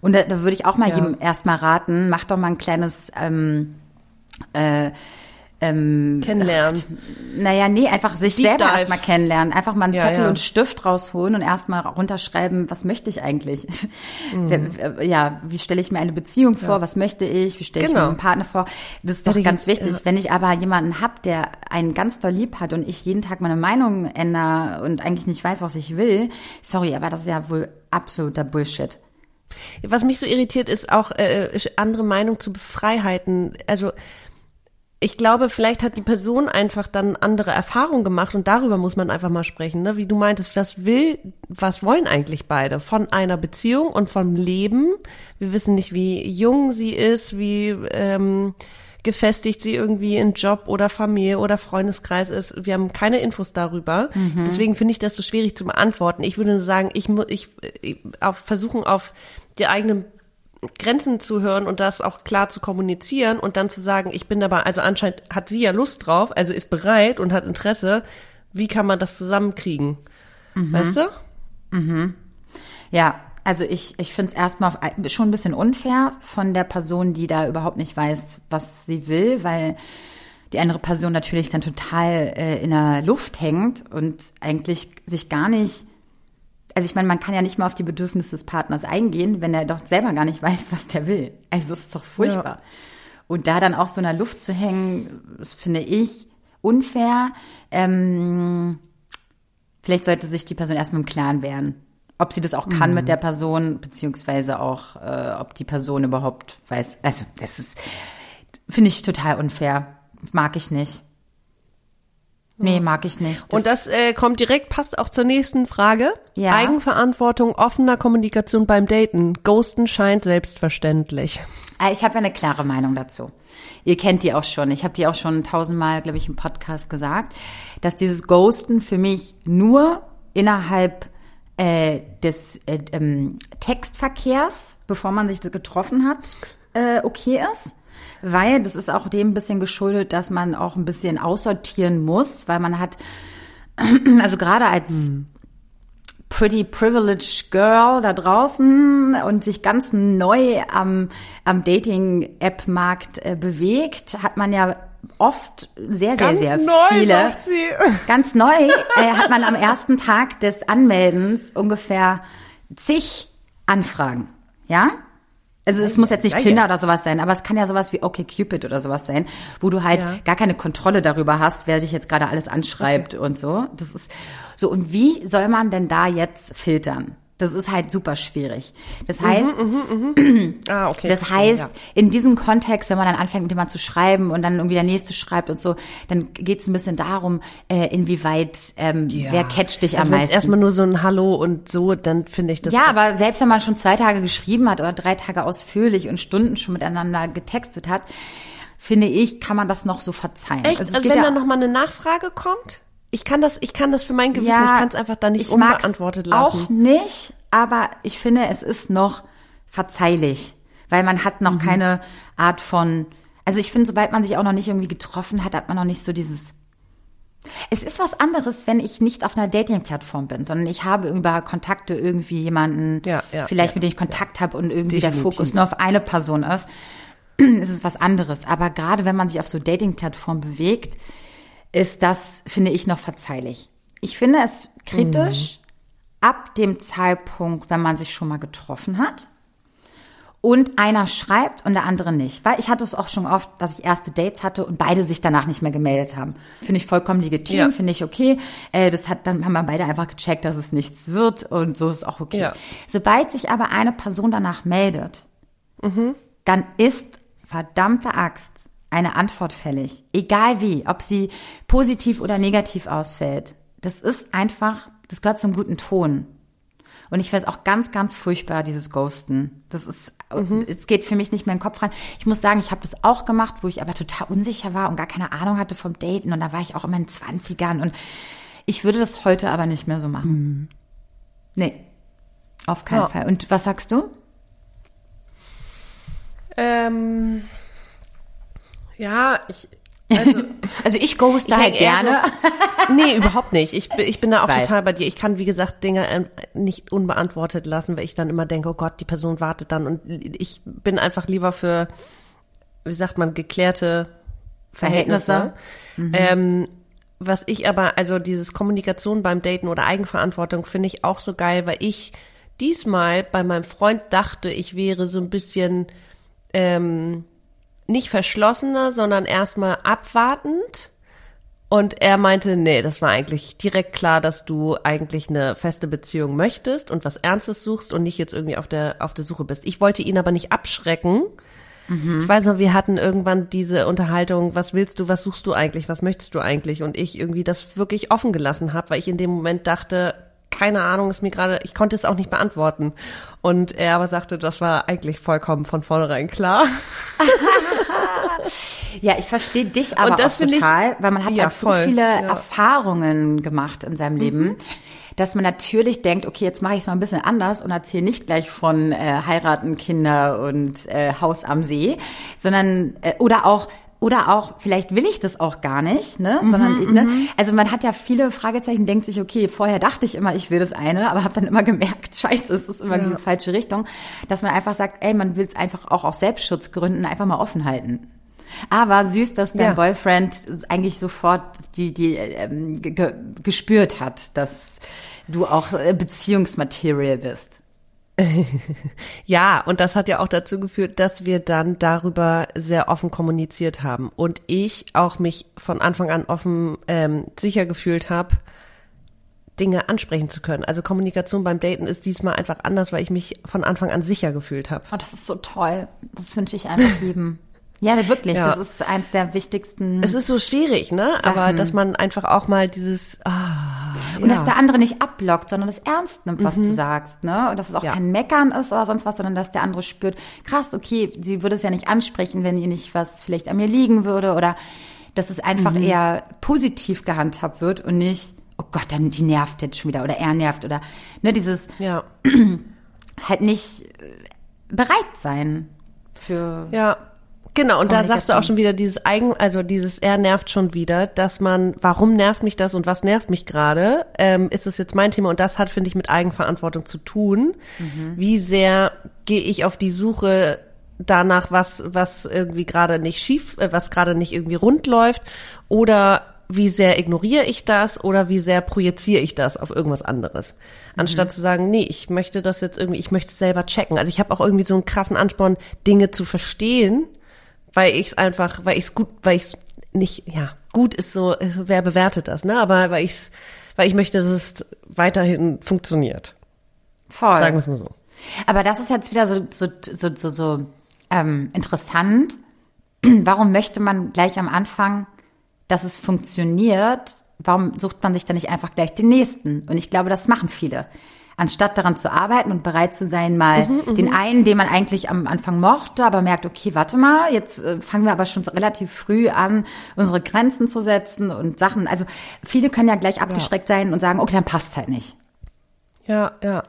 Und da, da würde ich auch mal ja. jedem erstmal raten, mach doch mal ein kleines ähm, äh, ähm, kennenlernen. naja, nee, einfach sich Deep selber erstmal kennenlernen. Einfach mal einen ja, Zettel ja. und Stift rausholen und erstmal runterschreiben, was möchte ich eigentlich? [LAUGHS] Mhm. ja, wie stelle ich mir eine Beziehung vor? Ja. Was möchte ich? Wie stelle genau. ich mir einen Partner vor? Das ist doch ganz wichtig. Wenn ich aber jemanden hab, der einen ganz doll lieb hat und ich jeden Tag meine Meinung ändere und eigentlich nicht weiß, was ich will, sorry, aber das ist ja wohl absoluter Bullshit. Was mich so irritiert, ist auch äh, andere Meinung zu Freiheiten. Also ich glaube, vielleicht hat die Person einfach dann andere Erfahrungen gemacht und darüber muss man einfach mal sprechen, ne? Wie du meintest, was will, was wollen eigentlich beide von einer Beziehung und vom Leben? Wir wissen nicht, wie jung sie ist, wie ähm, gefestigt sie irgendwie in Job oder Familie oder Freundeskreis ist. Wir haben keine Infos darüber. Mhm. Deswegen finde ich das so schwierig zu beantworten. Ich würde sagen, ich muss ich, ich auf, versuchen auf die eigenen Grenzen zu hören und das auch klar zu kommunizieren und dann zu sagen, ich bin dabei, also anscheinend hat sie ja Lust drauf, also ist bereit und hat Interesse. Wie kann man das zusammenkriegen? Mhm. Weißt du? Mhm. Ja, also ich, ich finde es erstmal schon ein bisschen unfair von der Person, die da überhaupt nicht weiß, was sie will, weil die andere Person natürlich dann total äh, in der Luft hängt und eigentlich sich gar nicht also ich meine, man kann ja nicht mal auf die Bedürfnisse des Partners eingehen, wenn er doch selber gar nicht [LAUGHS] weiß, was der will. Also es ist doch furchtbar. Ja. Und da dann auch so in der Luft zu hängen, das finde ich unfair. Ähm, vielleicht sollte sich die Person erstmal im Klaren werden, ob sie das auch kann mhm. mit der Person, beziehungsweise auch, äh, ob die Person überhaupt weiß. Also das ist, finde ich total unfair. Mag ich nicht. Nee, mag ich nicht. Das und das äh, kommt direkt, passt auch zur nächsten Frage. Ja. Eigenverantwortung, offener Kommunikation beim Daten. Ghosten scheint selbstverständlich. Ah, ich habe eine klare Meinung dazu. Ihr kennt die auch schon. Ich habe die auch schon tausendmal, glaube ich, im Podcast gesagt, dass dieses Ghosten für mich nur innerhalb äh, des äh, ähm, Textverkehrs, bevor man sich getroffen hat, äh, okay ist weil das ist auch dem ein bisschen geschuldet, dass man auch ein bisschen aussortieren muss, weil man hat, [CLEARS THROAT] also gerade als hm. pretty privileged girl da draußen und sich ganz neu am, am Dating-App-Markt äh, bewegt, hat man ja oft sehr, sehr, sehr neu, viele. [LAUGHS] Ganz neu äh, hat man am ersten Tag des Anmeldens ungefähr zig Anfragen. Ja? Also es muss jetzt nicht Tinder oder sowas sein, aber es kann ja sowas wie OkCupid oder sowas sein, wo du halt ja. gar keine Kontrolle darüber hast, wer sich jetzt gerade alles anschreibt okay. und so. Das ist so. Und wie soll man denn da jetzt filtern? Das ist halt super schwierig. Das mhm, heißt, mhm, mh, [CLEARS THROAT] ah, okay, das heißt, ja. in diesem Kontext, wenn man dann anfängt, mit jemandem zu schreiben und dann irgendwie der nächste schreibt und so, dann geht es ein bisschen darum, äh, inwieweit ähm, ja. wer catcht dich also am meisten. Erstmal nur so ein Hallo und so, dann finde ich das. Ja, aber selbst wenn man schon zwei Tage geschrieben hat oder drei Tage ausführlich und Stunden schon miteinander getextet hat, finde ich, kann man das noch so verzeihen. Echt? Also, also wenn ja, dann noch mal eine Nachfrage kommt? Ich kann das, ich kann das für mein Gewissen, ja, ich kann es einfach da nicht unbeantwortet lassen. Auch nicht, aber ich finde, es ist noch verzeihlich, weil man hat noch mhm. keine Art von, also ich finde, sobald man sich auch noch nicht irgendwie getroffen hat, hat man noch nicht so dieses es ist was anderes, wenn ich nicht auf einer Dating-Plattform bin, sondern ich habe über Kontakte irgendwie jemanden, ja, ja, vielleicht ja, mit dem ich Kontakt habe und irgendwie Definitiv. der Fokus nur auf eine Person ist. [CLEARS THROAT] es ist was anderes. Aber gerade wenn man sich auf so Dating-Plattformen bewegt, ist das, finde ich, noch verzeihlich. Ich finde es kritisch mhm. ab dem Zeitpunkt, wenn man sich schon mal getroffen hat und einer schreibt und der andere nicht. Weil ich hatte es auch schon oft, dass ich erste Dates hatte und beide sich danach nicht mehr gemeldet haben. Finde ich vollkommen legitim, ja. finde ich okay. Äh, das hat, dann haben wir beide einfach gecheckt, dass es nichts wird und so ist auch okay. Ja. Sobald sich aber eine Person danach meldet, mhm. dann ist verdammte Axt eine Antwort fällig. Egal wie, ob sie positiv oder negativ ausfällt. Das ist einfach, das gehört zum guten Ton. Und ich weiß auch ganz, ganz furchtbar, dieses Ghosten. Das ist, mhm. es geht für mich nicht mehr in den Kopf rein. Ich muss sagen, ich habe das auch gemacht, wo ich aber total unsicher war und gar keine Ahnung hatte vom Daten. Und da war ich auch immer in den Zwanzigern. Und ich würde das heute aber nicht mehr so machen. Mhm. Nee, auf keinen ja. Fall. Und was sagst du? Ähm, ja, ich, Also, [LAUGHS] also ich ghoste halt gerne. So, [LAUGHS] nee, überhaupt nicht. Ich, ich bin da auch total bei dir. Ich kann, wie gesagt, Dinge ähm, nicht unbeantwortet lassen, weil ich dann immer denke, oh Gott, die Person wartet dann. Und ich bin einfach lieber für, wie sagt man, geklärte Verhältnisse. Verhältnisse. Mhm. Ähm, was ich aber, also dieses Kommunikation beim Daten oder Eigenverantwortung finde ich auch so geil, weil ich diesmal bei meinem Freund dachte, ich wäre so ein bisschen ähm, nicht verschlossener, sondern erstmal abwartend. Und er meinte, nee, das war eigentlich direkt klar, dass du eigentlich eine feste Beziehung möchtest und was Ernstes suchst und nicht jetzt irgendwie auf der, auf der Suche bist. Ich wollte ihn aber nicht abschrecken. Mhm. Ich weiß noch, wir hatten irgendwann diese Unterhaltung, was willst du, was suchst du eigentlich, was möchtest du eigentlich? Und ich irgendwie das wirklich offen gelassen habe, weil ich in dem Moment dachte, keine Ahnung, ist mir gerade, ich konnte es auch nicht beantworten. Und er aber sagte, das war eigentlich vollkommen von vornherein klar. [LAUGHS] ja, ich verstehe dich aber auch total, ich, weil man hat ja, so viele ja. Erfahrungen gemacht in seinem Leben. Mhm dass man natürlich denkt, okay, jetzt mache ich es mal ein bisschen anders und erzähle nicht gleich von äh, heiraten, Kinder und äh, Haus am See, sondern äh, oder auch oder auch, vielleicht will ich das auch gar nicht, ne? Mhm, Sondern, ne? Mhm. Also man hat ja viele Fragezeichen, denkt sich, okay, vorher dachte ich immer, ich will das eine, aber habe dann immer gemerkt, [LAUGHS] scheiße, es ist immer ja. die falsche Richtung. Dass man einfach sagt, ey, man will es einfach auch aus Selbstschutzgründen einfach mal offen halten. Aber süß, dass dein ja. Boyfriend eigentlich sofort die, die ähm, gespürt hat, dass du auch äh, Beziehungsmaterial bist. [LAUGHS] ja, und das hat ja auch dazu geführt, dass wir dann darüber sehr offen kommuniziert haben und ich auch mich von Anfang an offen ähm, sicher gefühlt habe, Dinge ansprechen zu können. Also Kommunikation beim Daten ist diesmal einfach anders, weil ich mich von Anfang an sicher gefühlt habe. Oh, das ist so toll. Das wünsche ich einfach jedem. Ja, wirklich. Ja. Das ist eins der wichtigsten. Es ist so schwierig, ne? Sachen. Aber dass man einfach auch mal dieses. Ah, und ja. dass der andere nicht abblockt, sondern das ernst nimmt, was mhm. du sagst, ne? Und dass es auch ja. kein Meckern ist oder sonst was, sondern dass der andere spürt, krass, okay, sie würde es ja nicht ansprechen, wenn ihr nicht was vielleicht an mir liegen würde oder dass es einfach mhm. eher positiv gehandhabt wird und nicht, oh Gott, dann die nervt jetzt schon wieder oder er nervt oder ne, dieses ja. [CLEARS THROAT] halt nicht äh, bereit sein für ja Genau, und da sagst du auch schon wieder dieses Eigen, also dieses er nervt schon wieder, dass man, warum nervt mich das und was nervt mich gerade? Ähm, ist das jetzt mein Thema? Und das hat, finde ich, mit Eigenverantwortung zu tun. Mhm. Wie sehr gehe ich auf die Suche danach, was, was irgendwie gerade nicht schief, äh, was gerade nicht irgendwie rund läuft? Oder wie sehr ignoriere ich das oder wie sehr projiziere ich das auf irgendwas anderes? Anstatt mhm. zu sagen, nee, ich möchte das jetzt irgendwie, ich möchte es selber checken. Also ich habe auch irgendwie so einen krassen Ansporn, Dinge zu verstehen weil ich es einfach, weil ich es gut, weil ich es nicht, ja, gut ist so, wer bewertet das, ne? Aber weil ich weil ich möchte, dass es weiterhin funktioniert. Voll. Sagen wir es mal so. Aber das ist jetzt wieder so, so, so, so, so ähm, interessant. [CLEARS THROAT] Warum möchte man gleich am Anfang, dass es funktioniert? Warum sucht man sich dann nicht einfach gleich den nächsten? Und ich glaube, das machen viele anstatt daran zu arbeiten und bereit zu sein, mal mhm, mhm, den einen, den man eigentlich am Anfang mochte, aber merkt, okay, warte mal, jetzt äh, fangen wir aber schon relativ früh an, unsere Grenzen zu setzen und Sachen. Also viele können ja gleich abgeschreckt ja. sein und sagen, okay, dann passt halt nicht. Ja, ja.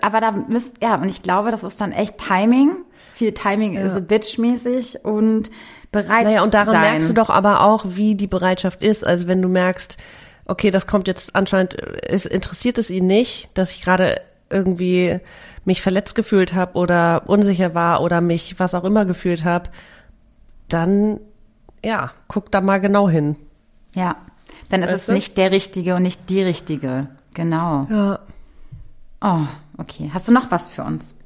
Aber da müsst, ja, und ich glaube, das ist dann echt Timing. Viel Timing ja. ist a bitch mäßig und bereit Naja, und daran sein. merkst du doch aber auch, wie die Bereitschaft ist. Also wenn du merkst, okay, das kommt jetzt anscheinend, es interessiert es ihn nicht, dass ich gerade irgendwie mich verletzt gefühlt habe oder unsicher war oder mich was auch immer gefühlt habe, dann ja, guck da mal genau hin. Ja, dann ist weißt es du? nicht der Richtige und nicht die Richtige. Genau. Ja. Oh, okay. Hast du noch was für uns?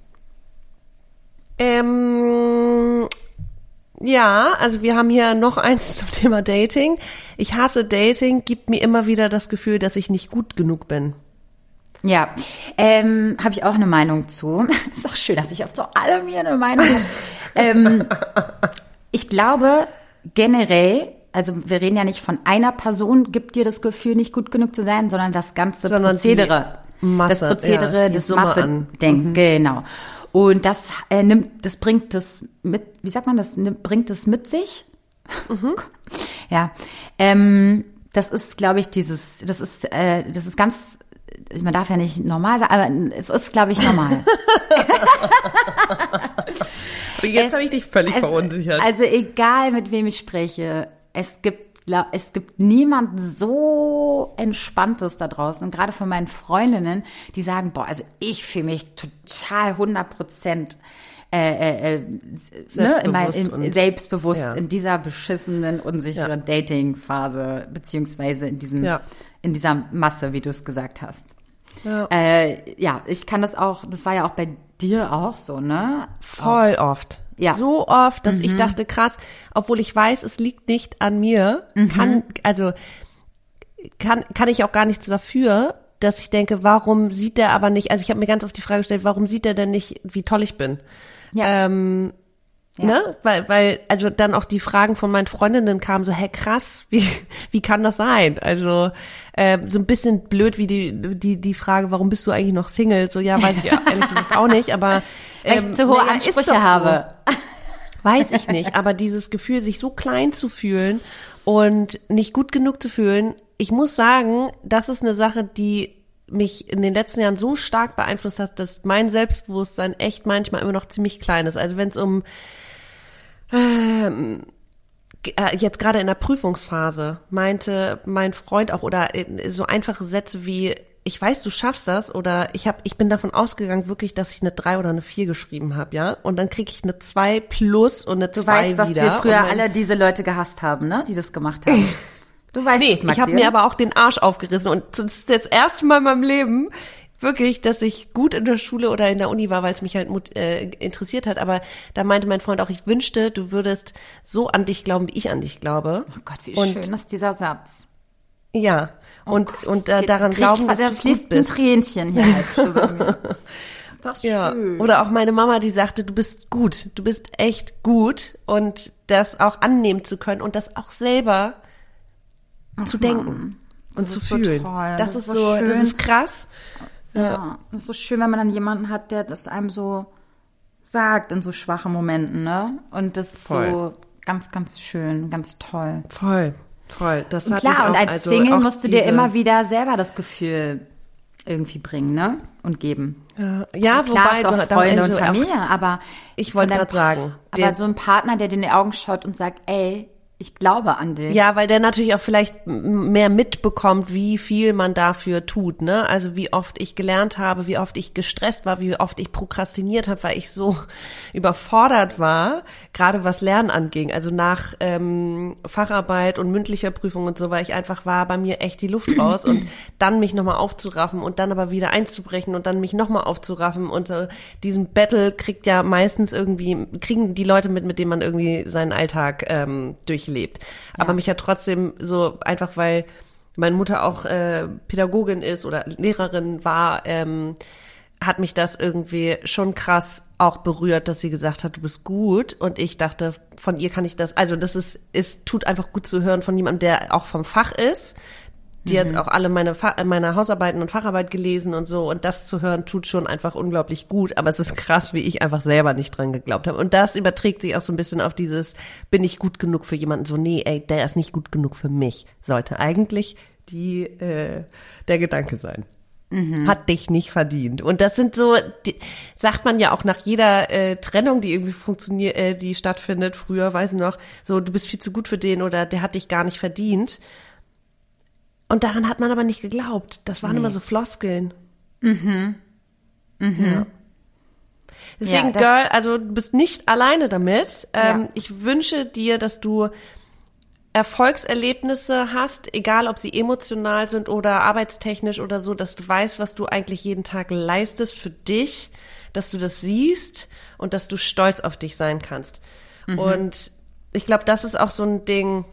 Ähm, ja, also wir haben hier noch [LAUGHS] eins zum Thema Dating. Ich hasse Dating, gibt mir immer wieder das Gefühl, dass ich nicht gut genug bin. Ja, ähm, habe ich auch eine Meinung zu. [LAUGHS] ist auch schön, dass ich auf so alle mir eine Meinung habe. [LAUGHS] ähm, ich glaube generell, also wir reden ja nicht von einer Person, gibt dir das Gefühl, nicht gut genug zu sein, sondern das ganze sondern Prozedere. Masse, das Prozedere ja, des Masse-Denken, mhm. genau. Und das äh, nimmt, das bringt das mit, wie sagt man das, bringt es mit sich. Mhm. [LAUGHS] ja, ähm, das ist, glaube ich, dieses, das ist, äh, das ist ganz, man darf ja nicht normal sagen, aber es ist, glaube ich, normal. [LAUGHS] [LAUGHS] jetzt habe ich dich völlig es, verunsichert. Also egal, mit wem ich spreche, es gibt es gibt niemand so entspanntes da draußen. Und gerade von meinen Freundinnen, die sagen, boah, also ich fühle mich total 100 Prozent äh, äh, selbstbewusst, ne, in mein, in, selbstbewusst ja. in dieser beschissenen, unsicheren ja. Dating-Phase, beziehungsweise in diesem, ja. in dieser Masse, wie du es gesagt hast. Ja. Äh, ja, ich kann das auch, das war ja auch bei dir auch so, ne? Voll auch. oft. Ja. So oft, dass mhm. ich dachte, krass, obwohl ich weiß, es liegt nicht an mir, mhm. kann, also, kann, kann ich auch gar nichts dafür, dass ich denke, warum sieht der aber nicht, also ich habe mir ganz oft die Frage gestellt, warum sieht er denn nicht, wie toll ich bin? Ja. Ähm, ja. Ne? Weil, weil, also dann auch die Fragen von meinen Freundinnen kamen so, hä, krass, [LAUGHS] wie, wie kann das sein? Also äh, so ein bisschen blöd wie die, die, die Frage, warum bist du eigentlich noch Single? So, ja, weiß ich ja, [LAUGHS] ehrlich gesagt auch nicht, aber ähm, Weil ich zu hohe naja, Ansprüche habe. So. [LAUGHS] Weiß ich nicht, aber dieses Gefühl, sich so klein zu fühlen und nicht gut genug zu fühlen, ich muss sagen, das ist eine Sache, die mich in den letzten Jahren so stark beeinflusst hat, dass mein Selbstbewusstsein echt manchmal immer noch ziemlich klein ist. Also wenn es um ähm, äh, jetzt gerade in der Prüfungsphase meinte mein Freund auch oder so einfache Sätze wie ich weiß, du schaffst das oder ich habe ich bin davon ausgegangen wirklich, dass ich eine drei oder eine vier geschrieben habe, ja? Und dann kriege ich eine zwei plus und eine du zwei weißt, dass wir früher alle diese Leute gehasst haben, ne, die das gemacht haben. [LAUGHS] Du weißt nee, es, Maxi, ich habe mir aber auch den Arsch aufgerissen und das ist das erste Mal in meinem Leben wirklich, dass ich gut in der Schule oder in der Uni war, weil es mich halt äh, interessiert hat. Aber da meinte mein Freund auch, ich wünschte, du würdest so an dich glauben, wie ich an dich glaube. Oh Gott, wie und, schön ist dieser Satz. Ja, oh und, Gott, und äh, daran glauben, dass du gut bist. ein Tränchen hier halt. Das [LAUGHS] ja. schön. Oder auch meine Mama, die sagte, du bist gut, du bist echt gut und das auch annehmen zu können und das auch selber Ach, zu denken und zu fühlen. So das, das, ist so, schön. das ist krass. Ja. das ist so schön, wenn man dann jemanden hat, der das einem so sagt in so schwachen Momenten, ne? Und das ist Voll. so ganz, ganz schön, ganz toll. Voll, voll. Das und hat klar, und als also Single musst du dir immer wieder selber das Gefühl irgendwie bringen, ne? Und geben. Ja, ja und klar, wobei auch Freunde und Familie, aber ich wollte gerade sagen, aber so ein Partner, der dir in die Augen schaut und sagt, ey, ich glaube an dich. Ja, weil der natürlich auch vielleicht mehr mitbekommt, wie viel man dafür tut, ne? Also wie oft ich gelernt habe, wie oft ich gestresst war, wie oft ich prokrastiniert habe, weil ich so [LAUGHS] überfordert war, gerade was Lernen anging. Also nach ähm, Facharbeit und mündlicher Prüfung und so, weil ich einfach war bei mir echt die Luft raus und [CLEARS THROAT] dann mich nochmal aufzuraffen und dann aber wieder einzubrechen und dann mich nochmal aufzuraffen und so diesen Battle kriegt ja meistens irgendwie, kriegen die Leute mit, mit denen man irgendwie seinen Alltag ähm, durchlebt lebt. Ja. Aber mich hat trotzdem so einfach, weil meine Mutter auch äh, Pädagogin ist oder Lehrerin war, ähm, hat mich das irgendwie schon krass auch berührt, dass sie gesagt hat, du bist gut. Und ich dachte, von ihr kann ich das, also das ist, es tut einfach gut zu hören von jemandem, der auch vom Fach ist, die mhm. hat auch alle meine, meine Hausarbeiten und Facharbeit gelesen und so. Und das zu hören, tut schon einfach unglaublich gut. Aber es ist krass, wie ich einfach selber nicht dran geglaubt habe. Und das überträgt sich auch so ein bisschen auf dieses, bin ich gut genug für jemanden? So, nee, ey, der ist nicht gut genug für mich. Sollte eigentlich die, äh, der Gedanke sein. Mhm. Hat dich nicht verdient. Und das sind so, die, sagt man ja auch nach jeder äh, Trennung, die irgendwie funktioniert, äh, die stattfindet, früher, weiß ich noch, so, du bist viel zu gut für den oder der hat dich gar nicht verdient. Und daran hat man aber nicht geglaubt. Das waren nee. immer so Floskeln. Mhm. Mhm. Ja. Deswegen, ja, Girl, also du bist nicht alleine damit. Ähm, ja. Ich wünsche dir, dass du Erfolgserlebnisse hast, egal ob sie emotional sind oder arbeitstechnisch oder so, dass du weißt, was du eigentlich jeden Tag leistest für dich, dass du das siehst und dass du stolz auf dich sein kannst. Mhm. Und ich glaube, das ist auch so ein Ding,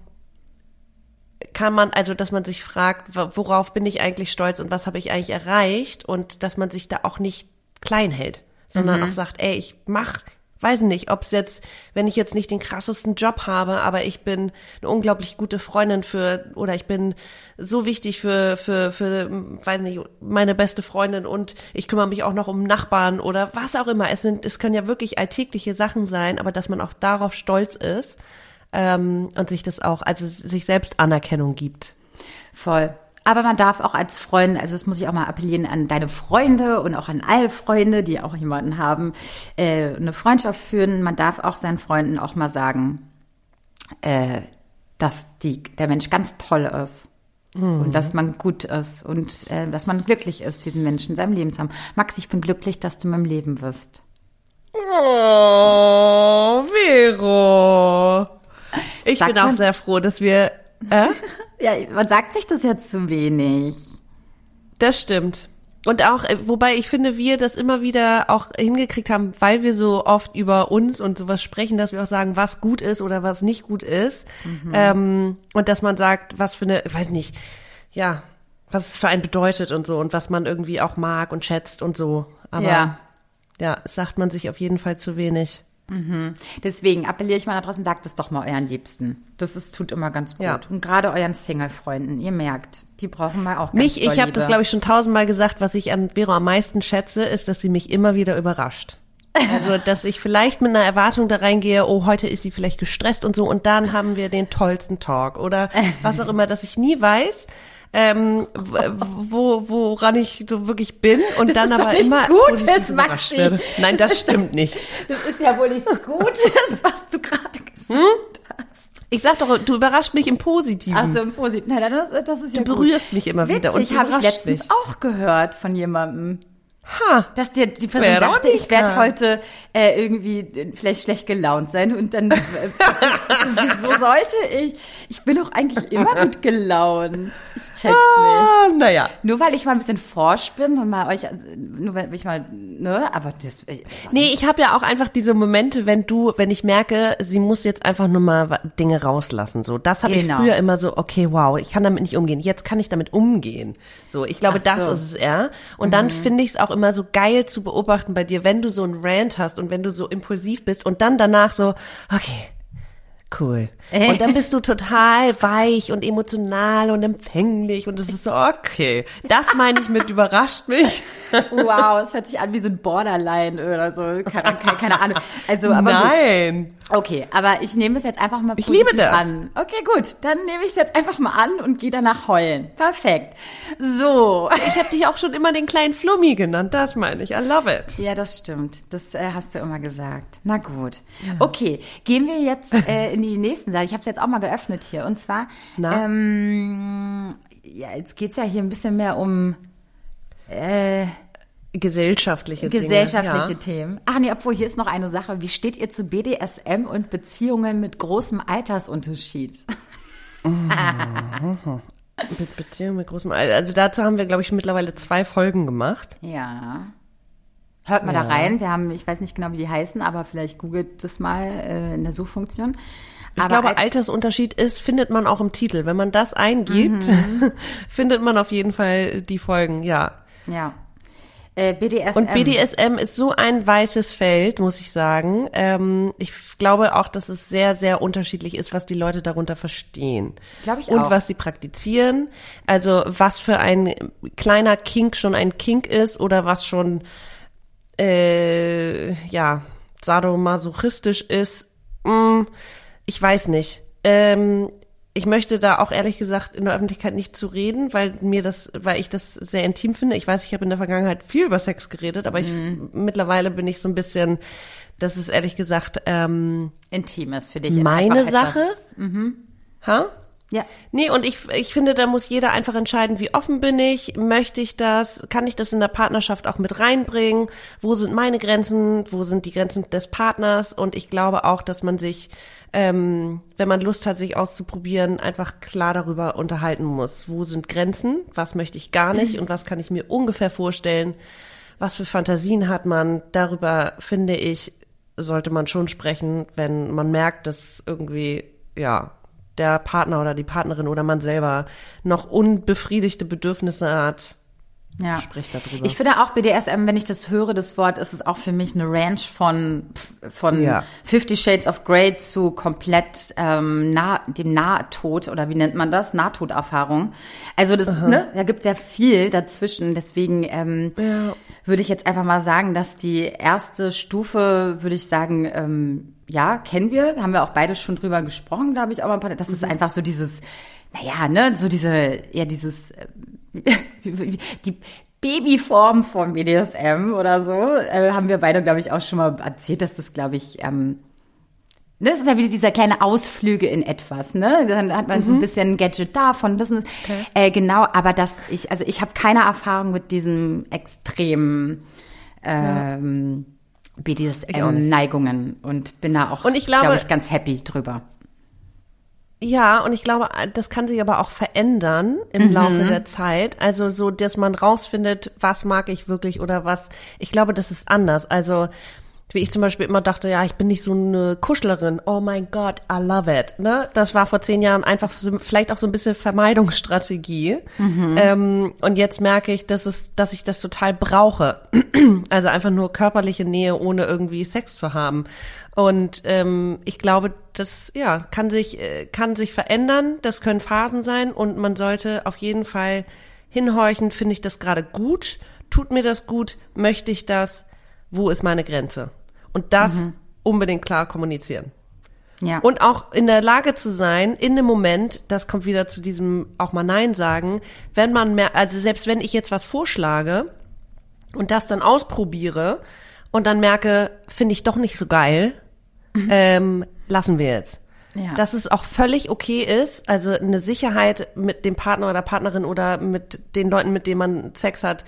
kann man, also dass man sich fragt, worauf bin ich eigentlich stolz und was habe ich eigentlich erreicht und dass man sich da auch nicht klein hält, sondern mhm. auch sagt, ey, ich mach, weiß nicht, ob es jetzt, wenn ich jetzt nicht den krassesten Job habe, aber ich bin eine unglaublich gute Freundin für oder ich bin so wichtig für für für weiß nicht, meine beste Freundin und ich kümmere mich auch noch um Nachbarn oder was auch immer. Es sind es können ja wirklich alltägliche Sachen sein, aber dass man auch darauf stolz ist ähm, und sich das auch, also sich selbst Anerkennung gibt. Voll. Aber man darf auch als Freund, also das muss ich auch mal appellieren an deine Freunde und auch an alle Freunde, die auch jemanden haben, äh, eine Freundschaft führen. Man darf auch seinen Freunden auch mal sagen, äh, dass die, der Mensch ganz toll ist. Mhm. Und dass man gut ist und äh, dass man glücklich ist, diesen Menschen in seinem Leben zu haben. Max, ich bin glücklich, dass du in meinem Leben bist. Oh, Vero. Ich Sagt bin auch sehr froh, dass wir. Äh? [LAUGHS] ja, man sagt sich das jetzt zu wenig. Das stimmt. Und auch, äh, wobei ich finde, wir das immer wieder auch hingekriegt haben, weil wir so oft über uns und sowas sprechen, dass wir auch sagen, was gut ist oder was nicht gut ist. Mhm. Ähm, und dass man sagt, was für eine, weiß nicht, ja, was es für einen bedeutet und so und was man irgendwie auch mag und schätzt und so. Aber ja, ja sagt man sich auf jeden Fall zu wenig. Mhm. Deswegen appelliere ich mal da draußen, sagt es doch mal euren Liebsten. Das ist, tut immer ganz gut. Ja. Und gerade euren Single-Freunden, ihr merkt, die brauchen mal auch ganz Mich, ich habe das, glaube ich, schon tausendmal gesagt, was ich an Vero am meisten schätze, ist, dass sie mich immer wieder überrascht. Also, [LAUGHS] dass ich vielleicht mit einer Erwartung da reingehe, oh, heute ist sie vielleicht gestresst und so, und dann haben wir den tollsten Talk oder was auch immer, dass ich nie weiß, ähm, wo, woran ich so wirklich bin und das dann aber immer Gutes, Maxi. Werde. Nein, das stimmt nicht. Das ist ja wohl nichts Gutes, was du gerade gesagt hm? hast. Ich sag doch, du überrascht mich im Positiven. Ach so, im Positiven. Nein, das, das ist ja Du berührst gut. mich immer Witzig, wieder und habe ich letztens mich. auch gehört von jemandem. Ha, dass dir die Person Veronika. dachte, ich werde heute äh, irgendwie äh, vielleicht schlecht gelaunt sein und dann äh, [LAUGHS] wieso sollte ich? Ich bin doch eigentlich immer gut gelaunt. Ich check's ah, nicht. Naja. Nur weil ich mal ein bisschen forsch bin und mal euch, nur weil ich mal, ne, aber das. Ich, nee, ich habe ja auch einfach diese Momente, wenn du, wenn ich merke, sie muss jetzt einfach nur mal Dinge rauslassen. So, das habe genau. ich früher immer so, okay, wow, ich kann damit nicht umgehen. Jetzt kann ich damit umgehen. So, ich glaube, so. das ist es eher. Und mhm. dann finde ich es auch immer so geil zu beobachten bei dir, wenn du so einen Rant hast und wenn du so impulsiv bist und dann danach so, okay, cool. Und dann bist du total weich und emotional und empfänglich und es ist so, okay. Das meine ich mit überrascht mich. Wow, es hört sich an wie so ein Borderline oder so. Keine, keine, keine Ahnung. Also, aber Nein. Gut. Okay, aber ich nehme es jetzt einfach mal ich liebe das. an. Okay, gut. Dann nehme ich es jetzt einfach mal an und gehe danach heulen. Perfekt. So. [LAUGHS] Ich habe dich auch schon immer den kleinen Flummi genannt. Das meine ich. I love it. Ja, das stimmt. Das äh, hast du immer gesagt. Na gut. Ja. Okay, gehen wir jetzt äh, [LAUGHS] in die nächsten Seite. Ich habe es jetzt auch mal geöffnet hier. Und zwar, ähm, ja, jetzt geht's ja hier ein bisschen mehr um äh, gesellschaftliche gesellschaftliche Dinge. Themen. Ach nee, obwohl hier ist noch eine Sache. Wie steht ihr zu BDSM und Beziehungen mit großem Altersunterschied? [LAUGHS] mit Beziehungen mit großem Alter. Also dazu haben wir, glaube ich, mittlerweile zwei Folgen gemacht. Ja. Hört mal ja. da rein. Wir haben, ich weiß nicht genau, wie die heißen, aber vielleicht googelt das mal äh, in der Suchfunktion. Ich aber glaube, Altersunterschied ist, findet man auch im Titel. Wenn man das eingibt, mhm. [LAUGHS] findet man auf jeden Fall die Folgen, ja. Ja. Äh, BDSM. Und BDSM ist so ein weites Feld, muss ich sagen. Ähm, ich glaube auch, dass es sehr, sehr unterschiedlich ist, was die Leute darunter verstehen. Glaube ich Und auch. was sie praktizieren. Also was für ein kleiner Kink schon ein Kink ist oder was schon äh, ja sadomasochistisch ist. Mh, mm, ich weiß nicht. Ähm, ich möchte da auch ehrlich gesagt in der Öffentlichkeit nicht zu reden, weil mir das, weil ich das sehr intim finde. Ich weiß, ich habe in der Vergangenheit viel über Sex geredet, aber ich mhm. mittlerweile bin ich so ein bisschen, das ist ehrlich gesagt ähm, intimes für dich. Meine Sache. Etwas, mhm. Ha? Ja. Nee, und ich, ich finde, da muss jeder einfach entscheiden, wie offen bin ich, möchte ich das, kann ich das in der Partnerschaft auch mit reinbringen, wo sind meine Grenzen, wo sind die Grenzen des Partners und ich glaube auch, dass man sich ähm, wenn man Lust hat, sich auszuprobieren, einfach klar darüber unterhalten muss. Wo sind Grenzen? Was möchte ich gar nicht? Und was kann ich mir ungefähr vorstellen? Was für Fantasien hat man? Darüber finde ich, sollte man schon sprechen, wenn man merkt, dass irgendwie, ja, der Partner oder die Partnerin oder man selber noch unbefriedigte Bedürfnisse hat, ja. spricht darüber. Ich finde auch BDSM, wenn ich das höre, das Wort, ist es auch für mich eine Range von von ja. Fifty Shades of Grey zu komplett ähm, nah, dem Nahtod oder wie nennt man das? Nahtoderfahrung. Also das, Aha. ne, da gibt es ja viel dazwischen. Deswegen ähm, ja. würde ich jetzt einfach mal sagen, dass die erste Stufe, würde ich sagen, ähm, ja, kennen wir, haben wir auch beide schon drüber gesprochen, glaube ich, auch mal ein paar. Das mhm. ist einfach so dieses, naja, ne, so diese, ja, dieses äh, [LAUGHS] die Babyform von BDSM oder so, äh, haben wir beide, glaube ich, auch schon mal erzählt, dass das, glaube ich, ähm, Das ist ja wie dieser kleine Ausflüge in etwas, ne? Dann hat man mhm. so ein mhm. bisschen Gadget davon, Business. Okay. Äh, genau, aber dass ich, also ich habe keine Erfahrung mit diesem extremen ähm, ja. BDSM-Neigungen und bin da auch, und ich glaube, glaub ich, ganz happy drüber. Ja, und ich glaube, das kann sich aber auch verändern im mhm. Laufe der Zeit. Also so, dass man rausfindet, was mag ich wirklich oder was. Ich glaube, das ist anders. Also wie ich zum Beispiel immer dachte, ja, ich bin nicht so eine Kuschlerin. Oh mein Gott, I love it. Ne? Das war vor zehn Jahren einfach so, vielleicht auch so ein bisschen Vermeidungsstrategie. Mhm. Ähm, und jetzt merke ich, dass es, dass ich das total brauche. [CLEARS THROAT] also einfach nur körperliche Nähe, ohne irgendwie Sex zu haben. Und ähm, ich glaube, das ja kann sich äh, kann sich verändern. Das können Phasen sein und man sollte auf jeden Fall hinhorchen. Finde ich das gerade gut? Tut mir das gut? Möchte ich das? Wo ist meine Grenze? Und das mhm. unbedingt klar kommunizieren. Ja. Und auch in der Lage zu sein, in dem Moment, das kommt wieder zu diesem auch mal Nein sagen, wenn man mehr, also selbst wenn ich jetzt was vorschlage und das dann ausprobiere und dann merke, finde ich doch nicht so geil, mhm. ähm, lassen wir jetzt. Ja. Dass es auch völlig okay ist, also eine Sicherheit mit dem Partner oder Partnerin oder mit den Leuten, mit denen man Sex hat,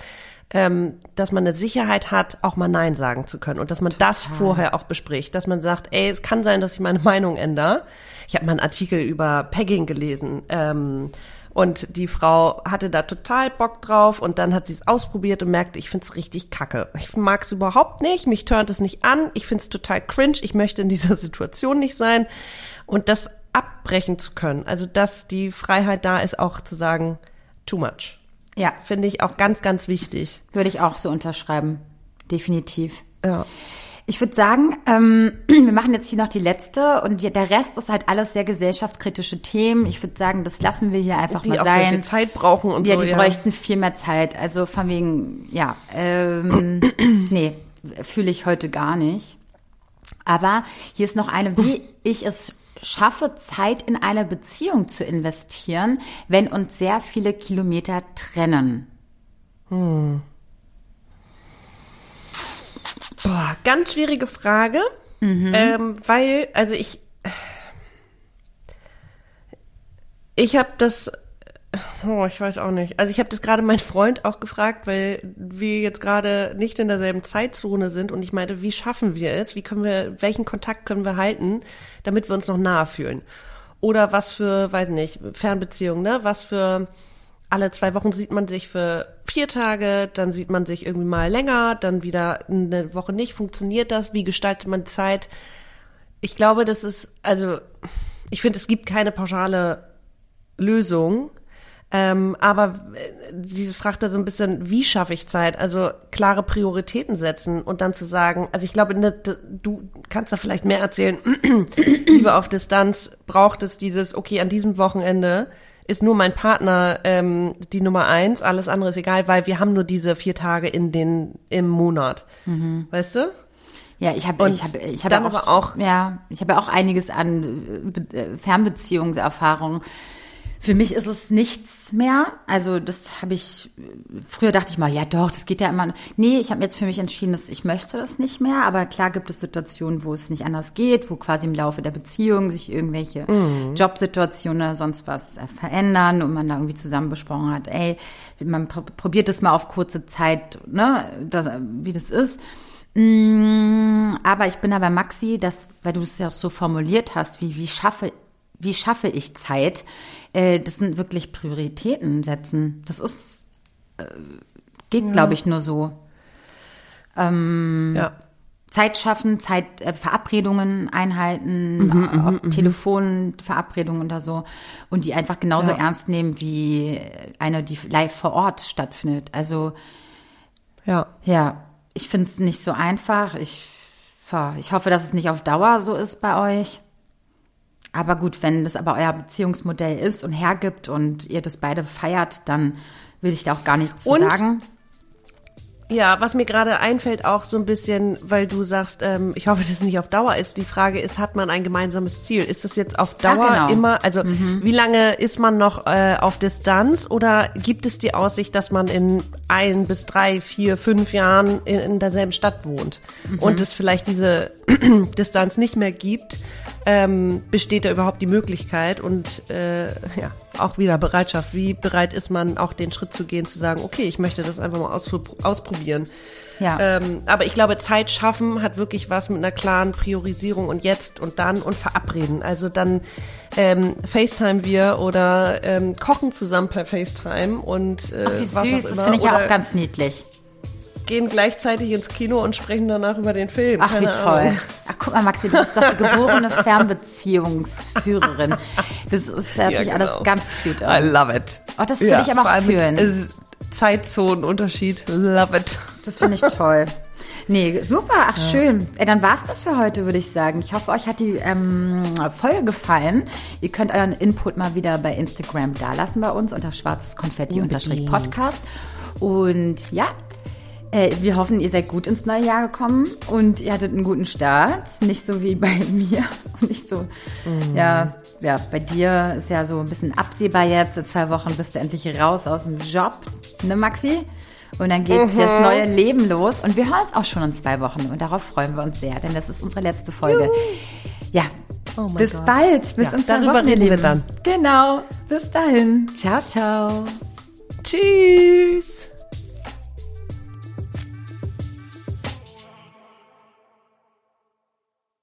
ähm, dass man eine Sicherheit hat, auch mal Nein sagen zu können und dass man Total. das vorher auch bespricht, dass man sagt, ey, es kann sein, dass ich meine [LAUGHS] Meinung ändere. Ich habe mal einen Artikel über Pegging gelesen. Ähm, und die Frau hatte da total Bock drauf und dann hat sie es ausprobiert und merkte, ich find's richtig kacke. Ich mag's überhaupt nicht, mich turnt es nicht an, ich find's total cringe, ich möchte in dieser [LAUGHS] Situation nicht sein. Und das abbrechen zu können, also dass die Freiheit da ist, auch zu sagen, too much. Ja. Finde ich auch ganz, ganz wichtig. Würde ich auch so unterschreiben. Definitiv. Ja. Ich würde sagen, ähm, [CLEARS THROAT] wir machen jetzt hier noch die letzte und der Rest ist halt alles sehr gesellschaftskritische Themen. Ich würde sagen, das lassen wir hier einfach die mal auch sein. Sehr viel Zeit brauchen und ja, so. Die ja, die bräuchten viel mehr Zeit. Also von wegen, ja, ähm, [CLEARS THROAT] nee, fühle ich heute gar nicht. Aber hier ist noch eine, wie [LAUGHS] ich es schaffe, Zeit in eine Beziehung zu investieren, wenn uns sehr viele Kilometer trennen? Hm. Boah, ganz schwierige Frage, mhm. ähm, weil, also ich, ich habe das Oh, ich weiß auch nicht. Also ich habe das gerade meinen Freund auch gefragt, weil wir jetzt gerade nicht in derselben Zeitzone sind und ich meinte, wie schaffen wir es? Wie können wir, welchen Kontakt können wir halten, damit wir uns noch nahe fühlen? Oder was für, weiß nicht, Fernbeziehungen, ne? Was für alle zwei Wochen sieht man sich für vier Tage, dann sieht man sich irgendwie mal länger, dann wieder eine Woche nicht. Funktioniert das? Wie gestaltet man Zeit? Ich glaube, das ist, also ich finde, es gibt keine pauschale Lösung ähm, aber äh, sie fragt da so ein bisschen, wie schaffe ich Zeit? Also klare Prioritäten setzen und dann zu sagen, also ich glaube, ne, du kannst da vielleicht mehr erzählen. [CLEARS THROAT] Liebe auf Distanz braucht es dieses, okay, an diesem Wochenende ist nur mein Partner ähm, die Nummer eins, alles andere ist egal, weil wir haben nur diese vier Tage in den im Monat. Mhm. Weißt du? Ja, ich habe ich habe ich habe auch, auch ja, ich habe auch einiges an äh, Fernbeziehungserfahrungen für mich ist es nichts mehr. Also das habe ich, früher dachte ich mal, ja doch, das geht ja immer. Nee, ich habe jetzt für mich entschieden, dass ich möchte das nicht mehr. Aber klar gibt es Situationen, wo es nicht anders geht, wo quasi im Laufe der Beziehung sich irgendwelche mhm. Jobsituationen oder sonst was äh, verändern und man da irgendwie zusammen besprochen hat, ey, man probiert es mal auf kurze Zeit, ne, das, wie das ist. Mm, aber ich bin da bei Maxi, dass, weil du es ja auch so formuliert hast, wie, wie schaffe, wie schaffe ich Zeit? äh, das sind wirklich Prioritäten setzen. Das ist, äh, geht, ja. glaube ich, nur so. Ähm, ja. Zeit schaffen, Zeit, äh, Verabredungen einhalten, mhm, mhm ob mhm. Telefonverabredungen oder so und die einfach genauso ja. ernst nehmen wie eine, die live vor Ort stattfindet. Also ja, ja, ich finde es nicht so einfach. Ich, ich hoffe, dass es nicht auf Dauer so ist bei euch. Aber gut, wenn das aber euer Beziehungsmodell ist und hergibt und ihr das beide feiert, dann will ich da auch gar nichts zu und, sagen. Ja, was mir gerade einfällt, auch so ein bisschen, weil du sagst, ähm, ich hoffe, dass es nicht auf Dauer ist. Die Frage ist, hat man ein gemeinsames Ziel? Ist das jetzt auf Dauer ja, genau. immer, also mhm. wie lange ist man noch äh, auf Distanz oder gibt es die Aussicht, dass man in ein bis drei, vier, fünf Jahren in, in derselben Stadt wohnt mhm. und es vielleicht diese [CLEARS THROAT] Distanz nicht mehr gibt? Ähm, besteht da überhaupt die Möglichkeit und äh, ja, auch wieder Bereitschaft. Wie bereit ist man, auch den Schritt zu gehen, zu sagen, okay, ich möchte das einfach mal ausprobieren. Ja. Ähm, aber ich glaube, Zeit schaffen hat wirklich was mit einer klaren Priorisierung und jetzt und dann und verabreden. Also dann ähm, FaceTime wir oder ähm, kochen zusammen per FaceTime und äh, Ach, wie süß, das finde ich ja auch ganz niedlich gehen gleichzeitig ins Kino und sprechen danach über den Film. Ach, Keine wie toll. Ahnung. Ach, guck mal, Maxi, du bist doch die geborene [LAUGHS] Fernbeziehungsführerin. Das ist ja, ja genau. alles ganz cute. I love it. Oh, das finde ja, ich aber auch fühlen. Mit, Zeitzonenunterschied. Love it. Das finde ich toll. Nee, super, ach ja. schön. Ey, dann war's das für heute, würde ich sagen. Ich hoffe, euch hat die ähm, Folge gefallen. Ihr könnt euren Input mal wieder bei Instagram dalassen bei uns unter schwarzes Konfetti-Podcast. Und ja, äh, wir hoffen, ihr seid gut ins neue Jahr gekommen und ihr hattet einen guten Start. Nicht so wie [LAUGHS] bei mir. Nicht so, mhm. ja, ja, bei dir ist ja so ein bisschen absehbar jetzt. In zwei Wochen bist du endlich raus aus dem Job, ne, Maxi? Und dann geht mhm. das neue Leben los. Und wir hören uns auch schon in zwei Wochen. Und darauf freuen wir uns sehr, denn das ist unsere letzte Folge. Juhu. Ja, oh bis God. bald. Bis ja, in zwei darüber Wochen, reden wir dann. Genau. Bis dahin. Ciao, ciao. Tschüss.